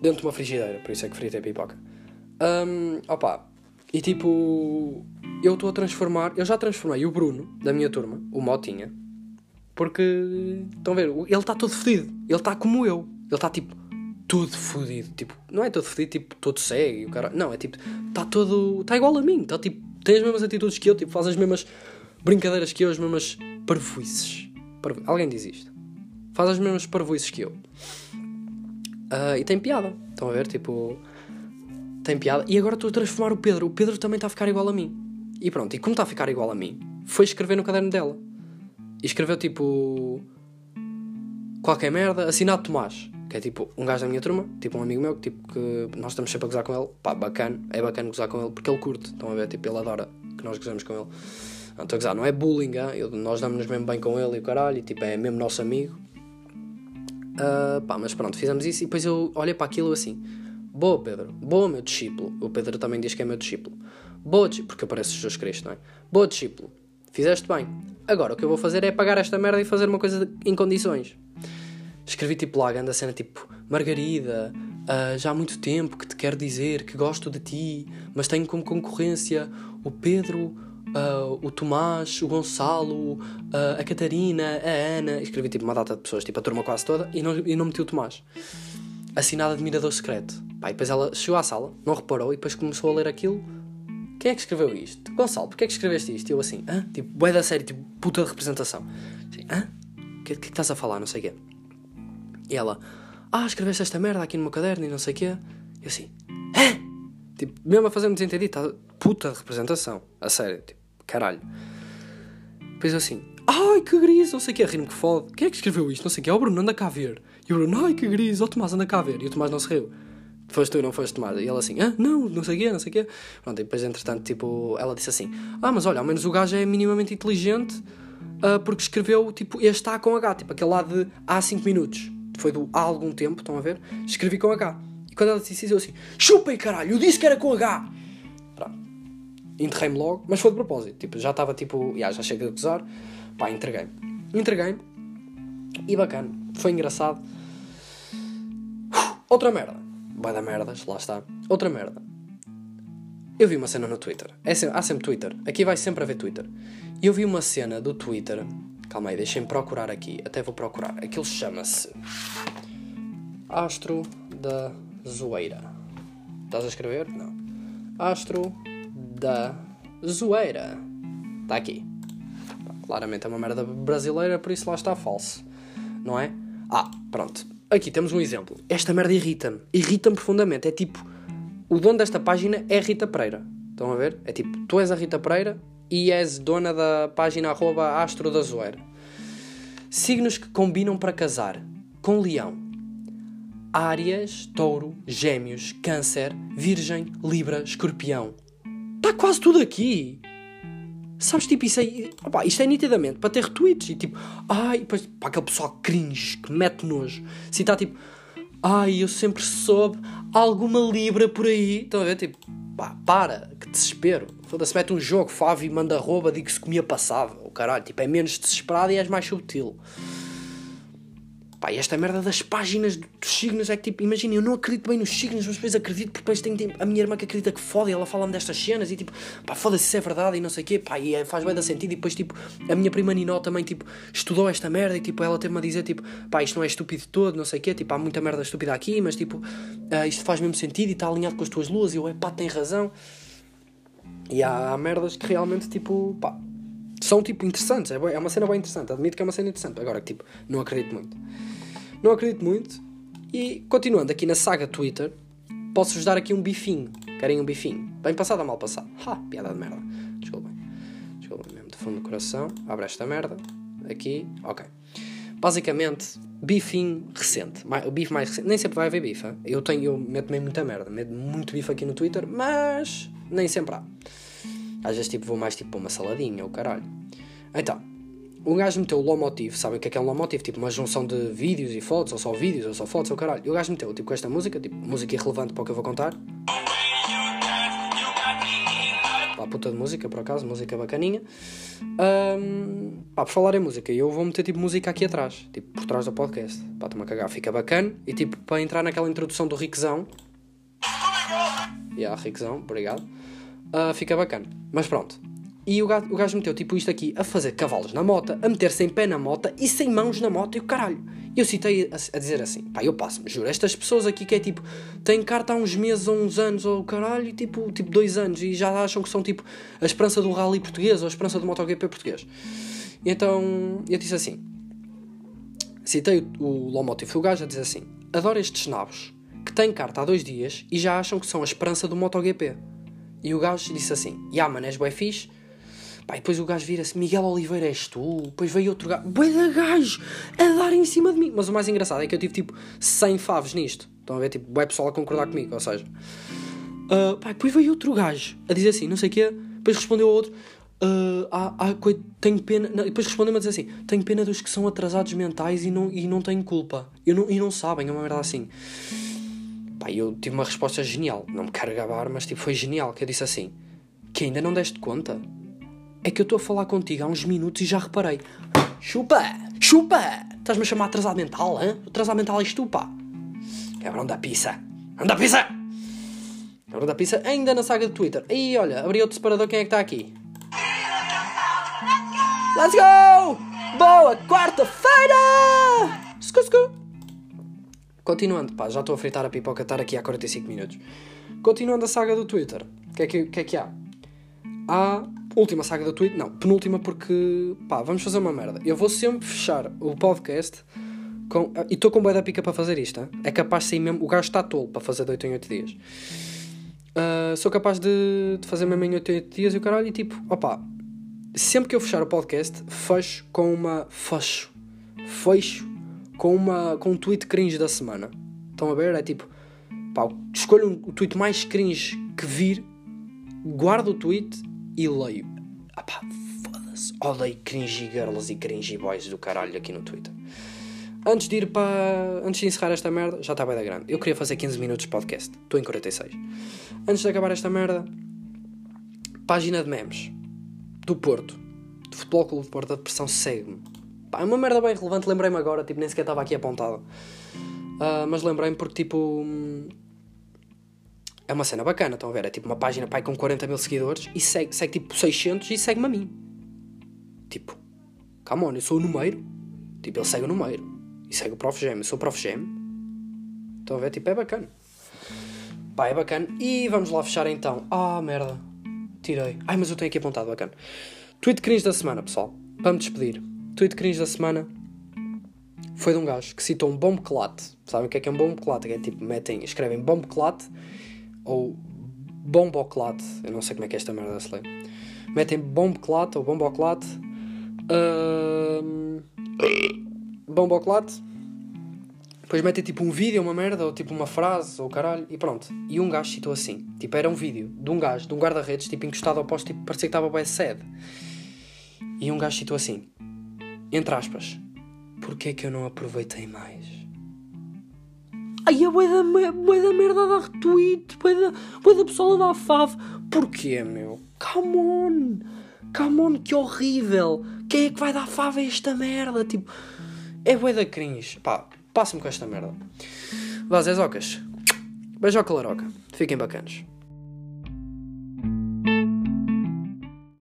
dentro de uma frigideira, por isso é que fritei pipoca. Um, opa, e tipo, eu estou a transformar, eu já transformei o Bruno, da minha turma, o Motinha, porque, estão a ver, ele está todo fodido, ele está como eu, ele está tipo, todo fodido, tipo, não é todo fodido, tipo, todo cego, o cara, não, é tipo, está todo, está igual a mim, está tipo, tem as mesmas atitudes que eu, tipo, faz as mesmas brincadeiras que eu, as mesmas parvoices. Parvo... Alguém diz isto? Faz as mesmas parvoices que eu. Uh, e tem piada. Estão a ver? Tipo. Tem piada. E agora estou a transformar o Pedro. O Pedro também está a ficar igual a mim. E pronto, e como está a ficar igual a mim, foi escrever no caderno dela. E escreveu tipo. Qualquer merda, assinado Tomás. Que é tipo um gajo da minha turma, tipo um amigo meu, que, tipo, que nós estamos sempre a gozar com ele. Pá, bacana, é bacana gozar com ele porque ele curte. Estão a ver? Tipo, ele adora que nós gozamos com ele. Não estou a gozar, não é bullying? Eu, nós damos-nos mesmo bem com ele e o caralho, e, tipo, é mesmo nosso amigo. Ah, pá, mas pronto, fizemos isso e depois eu olhei para aquilo assim. Boa, Pedro. Boa, meu discípulo. O Pedro também diz que é meu discípulo. Boa. Porque aparece Jesus Cristo, não é? Boa, discípulo. Fizeste bem. Agora, o que eu vou fazer é apagar esta merda e fazer uma coisa em condições. Escrevi tipo lá, a cena tipo Margarida, uh, já há muito tempo que te quero dizer que gosto de ti, mas tenho como concorrência o Pedro, uh, o Tomás, o Gonçalo, uh, a Catarina, a Ana. Escrevi tipo uma data de pessoas, tipo a turma quase toda, e não, e não meti o Tomás. Assinado admirador secreto. Pá, e depois ela chegou à sala, não reparou, e depois começou a ler aquilo. Quem é que escreveu isto? Gonçalo, porquê é que escreveste isto? E eu assim, hã? Tipo, bué da série, tipo, puta de representação. Assim, hã? O que, é que, estás a falar? Não sei o quê. E ela, ah, escreveste esta merda aqui no meu caderno e não sei o quê. Eu assim, hã? Tipo, mesmo a fazer-me desentendido, tá, puta representação. A sério, tipo, caralho. Depois eu assim, ai que gris, não sei o quê, rir-me que fode. Quem é que escreveu isto? Não sei o quê, é o Bruno, anda cá a ver. E o Bruno, ai que gris, oh, Tomás, anda cá a ver. E o Tomás não se riu. Foste tu, não foste Tomás. E ela assim, ah, não, não sei o quê, não sei o quê. Pronto, e depois entretanto, tipo, ela disse assim, ah, mas olha, ao menos o gajo é minimamente inteligente uh, porque escreveu, tipo, este A com H, tipo, aquele lá de há 5 minutos foi do há algum tempo, estão a ver? Escrevi com H. E quando ela disse isso, eu assim, chupem caralho, eu disse que era com H. Pronto. Enterrei-me logo, mas foi de propósito. Tipo, já estava tipo, já, já chega a gozar. Pá, entreguei-me. Entreguei-me. E bacana. Foi engraçado. Outra merda. Vai dar merdas, lá está. Outra merda. Eu vi uma cena no Twitter. É sempre, há sempre Twitter. Aqui vai sempre haver Twitter. E eu vi uma cena do Twitter Calma aí, deixem-me procurar aqui. Até vou procurar. Aquilo chama-se Astro da Zoeira. Estás a escrever? Não. Astro da Zoeira. Está aqui. Claramente é uma merda brasileira, por isso lá está falso. Não é? Ah, pronto. Aqui temos um exemplo. Esta merda irrita-me. Irrita-me profundamente. É tipo. O dono desta página é Rita Pereira. Estão a ver? É tipo, tu és a Rita Pereira, e és dona da página arroba Astro da Zoeira. Signos que combinam para casar com Leão. Árias, Touro, Gêmeos, Câncer, Virgem, Libra, Escorpião. Está quase tudo aqui. Sabes, tipo, isso aí. Opa, isto é nitidamente para ter retweets e tipo. Ai, depois, para aquele pessoal cringe que mete nojo. Se está tipo. Ai, eu sempre soube alguma Libra por aí. Estão a ver? Tipo, pá, para, que desespero. Foda-se, mete um jogo, Fábio manda rouba, digo se comia passava. O caralho, tipo, é menos desesperado e és mais subtil. Pá, e esta merda das páginas dos signos é que tipo, imagina, eu não acredito bem nos signos, mas depois acredito porque depois tenho tipo, a minha irmã que acredita que foda e ela fala-me destas cenas e tipo, pá, foda-se se é verdade e não sei o quê, pá, e é, faz bem da sentido. E depois, tipo, a minha prima Ninó também, tipo, estudou esta merda e tipo, ela teve-me a dizer, tipo, pá, isto não é estúpido todo, não sei o quê, tipo, há muita merda estúpida aqui, mas tipo, uh, isto faz mesmo sentido e está alinhado com as tuas luas e eu, é pá, tem razão. E há, há merdas que realmente, tipo, pá, são tipo interessantes, é, é uma cena bem interessante, admito que é uma cena interessante, agora, tipo, não acredito muito. Não acredito muito. E continuando aqui na saga Twitter, posso-vos dar aqui um bifinho. Querem um bifinho? Bem passado ou mal passado? Ha, piada de merda. Desculpem. Desculpem mesmo, do fundo do coração. Abre esta merda. Aqui, ok. Basicamente, bifinho recente. O bife mais recente. Nem sempre vai haver bife. Eu tenho, eu meto-me muita merda. Meto muito bife aqui no Twitter, mas nem sempre há. Às vezes tipo, vou mais tipo para uma saladinha ou caralho. Então, o gajo meteu o Lomotive, sabem o que é que é um Lomotive? Tipo uma junção de vídeos e fotos, ou só vídeos, ou só fotos, ou caralho. E o gajo meteu tipo com esta música, tipo música irrelevante para o que eu vou contar. Pá, puta de música, por acaso, música bacaninha. Um, pá, por falar em música, eu vou meter tipo música aqui atrás, tipo por trás do podcast. Pá, a cagar, fica bacana. E tipo, para entrar naquela introdução do Riquezão. Yeah, Riquezão, obrigado. Uh, fica bacana. Mas pronto, e o gajo, o gajo meteu tipo isto aqui a fazer cavalos na moto, a meter sem pé na moto e sem mãos na moto e o caralho. E eu citei a, a, dizer assim, pá, eu passo-me, juro, estas pessoas aqui que é tipo, têm carta há uns meses ou uns anos ou caralho, tipo, tipo dois anos e já acham que são tipo a esperança do rally português ou a esperança do MotoGP português. E então eu disse assim, citei o, o Lomotive o gajo a dizer assim, adoro estes nabos que têm carta há dois dias e já acham que são a esperança do MotoGP. E o gajo disse assim, ya, mano, és bué fixe, Pá, e depois o gajo vira-se, Miguel Oliveira és tu? Depois veio outro gajo, bué da gajo, a dar em cima de mim. Mas o mais engraçado é que eu tive tipo 100 faves nisto. Estão a ver? Tipo, bué pessoal a concordar comigo, ou seja... Uh, pá, depois veio outro gajo a dizer assim, não sei o quê. Depois respondeu outro, Uh, há, há, tenho pena. Não, depois respondem-me a dizer assim: tenho pena dos que são atrasados mentais e não, e não têm culpa. Eu não, e não sabem, é uma verdade assim. Pá, eu tive uma resposta genial. Não me quero gabar, mas tipo, foi genial. Que eu disse assim: Que ainda não deste conta? É que eu estou a falar contigo há uns minutos e já reparei. Chupa! Chupa! Estás-me a chamar atrasado mental, hã? Atrasado mental és tu, pá. Cabrão da pizza! Anda pizza! Cabrão da pizza ainda na saga do Twitter. E olha, abri outro separador, quem é que está aqui? Let's go! Boa quarta-feira! Scu, scu. Continuando, pá, já estou a fritar a pipoca, estar aqui há 45 minutos. Continuando a saga do Twitter, o que, é que, que, é que há? Há última saga do Twitter, não, penúltima porque, pá, vamos fazer uma merda. Eu vou sempre fechar o podcast com. E estou com boa da pica para fazer isto, hein? é capaz de sair mesmo. O gajo está tolo para fazer de 8 em 8 dias. Uh, sou capaz de, de fazer mesmo em 8 em 8 dias e o caralho, e tipo, opá, sempre que eu fechar o podcast, fecho com uma. Fecho. Fecho com, uma, com um tweet cringe da semana. Estão a ver? É tipo. Pá, escolho um, o tweet mais cringe que vir, guardo o tweet e leio. Ah pá, foda-se. Odeio cringy girls e cringy boys do caralho aqui no Twitter. Antes de ir para. Antes de encerrar esta merda, já está bem da grande. Eu queria fazer 15 minutos de podcast. Estou em 46. Antes de acabar esta merda, página de memes do Porto, do Futebol Clube do Porto, a depressão segue-me. Pá, é uma merda bem relevante, lembrei-me agora, tipo, nem sequer estava aqui apontado. Uh, mas lembrei-me porque, tipo. É uma cena bacana, estão a ver? É tipo uma página pai, com 40 mil seguidores e segue, segue tipo 600 e segue-me a mim. Tipo, come on, eu sou o número. Tipo, ele segue o número. E segue o Prof. Gem. Eu sou o Prof. Gem. Estão a ver? Tipo, é bacana. Pá, é bacana. E vamos lá fechar então. Ah, merda. Tirei. Ai, mas eu tenho aqui apontado, bacana. Tweet cringe da semana, pessoal. Me despedir. Tweet cringe da semana foi de um gajo que citou um bombclat. Sabem o que é que é um bombclat? É tipo, metem, escrevem bombclat ou bomboclat. Eu não sei como é que é esta merda se lê. Metem bombclat ou bomboclat. Uh, bomboclat. Depois metem tipo um vídeo, uma merda, ou tipo uma frase, ou caralho, e pronto. E um gajo citou assim. Tipo, era um vídeo de um gajo, de um guarda-redes, tipo, encostado ao posto, tipo, parecia que estava bem sede. E um gajo citou assim. Entre aspas. Porquê é que eu não aproveitei mais? Ai, a bué da, bué da merda da retweet, bué da, bué da pessoa da fave. Porquê, meu? Come on! Come on, que horrível! Quem é que vai dar fave a esta merda? Tipo, é bué da cringe. Pá, passa-me com esta merda. Vá, Zezocas. Beijoca laroca. Fiquem bacanas.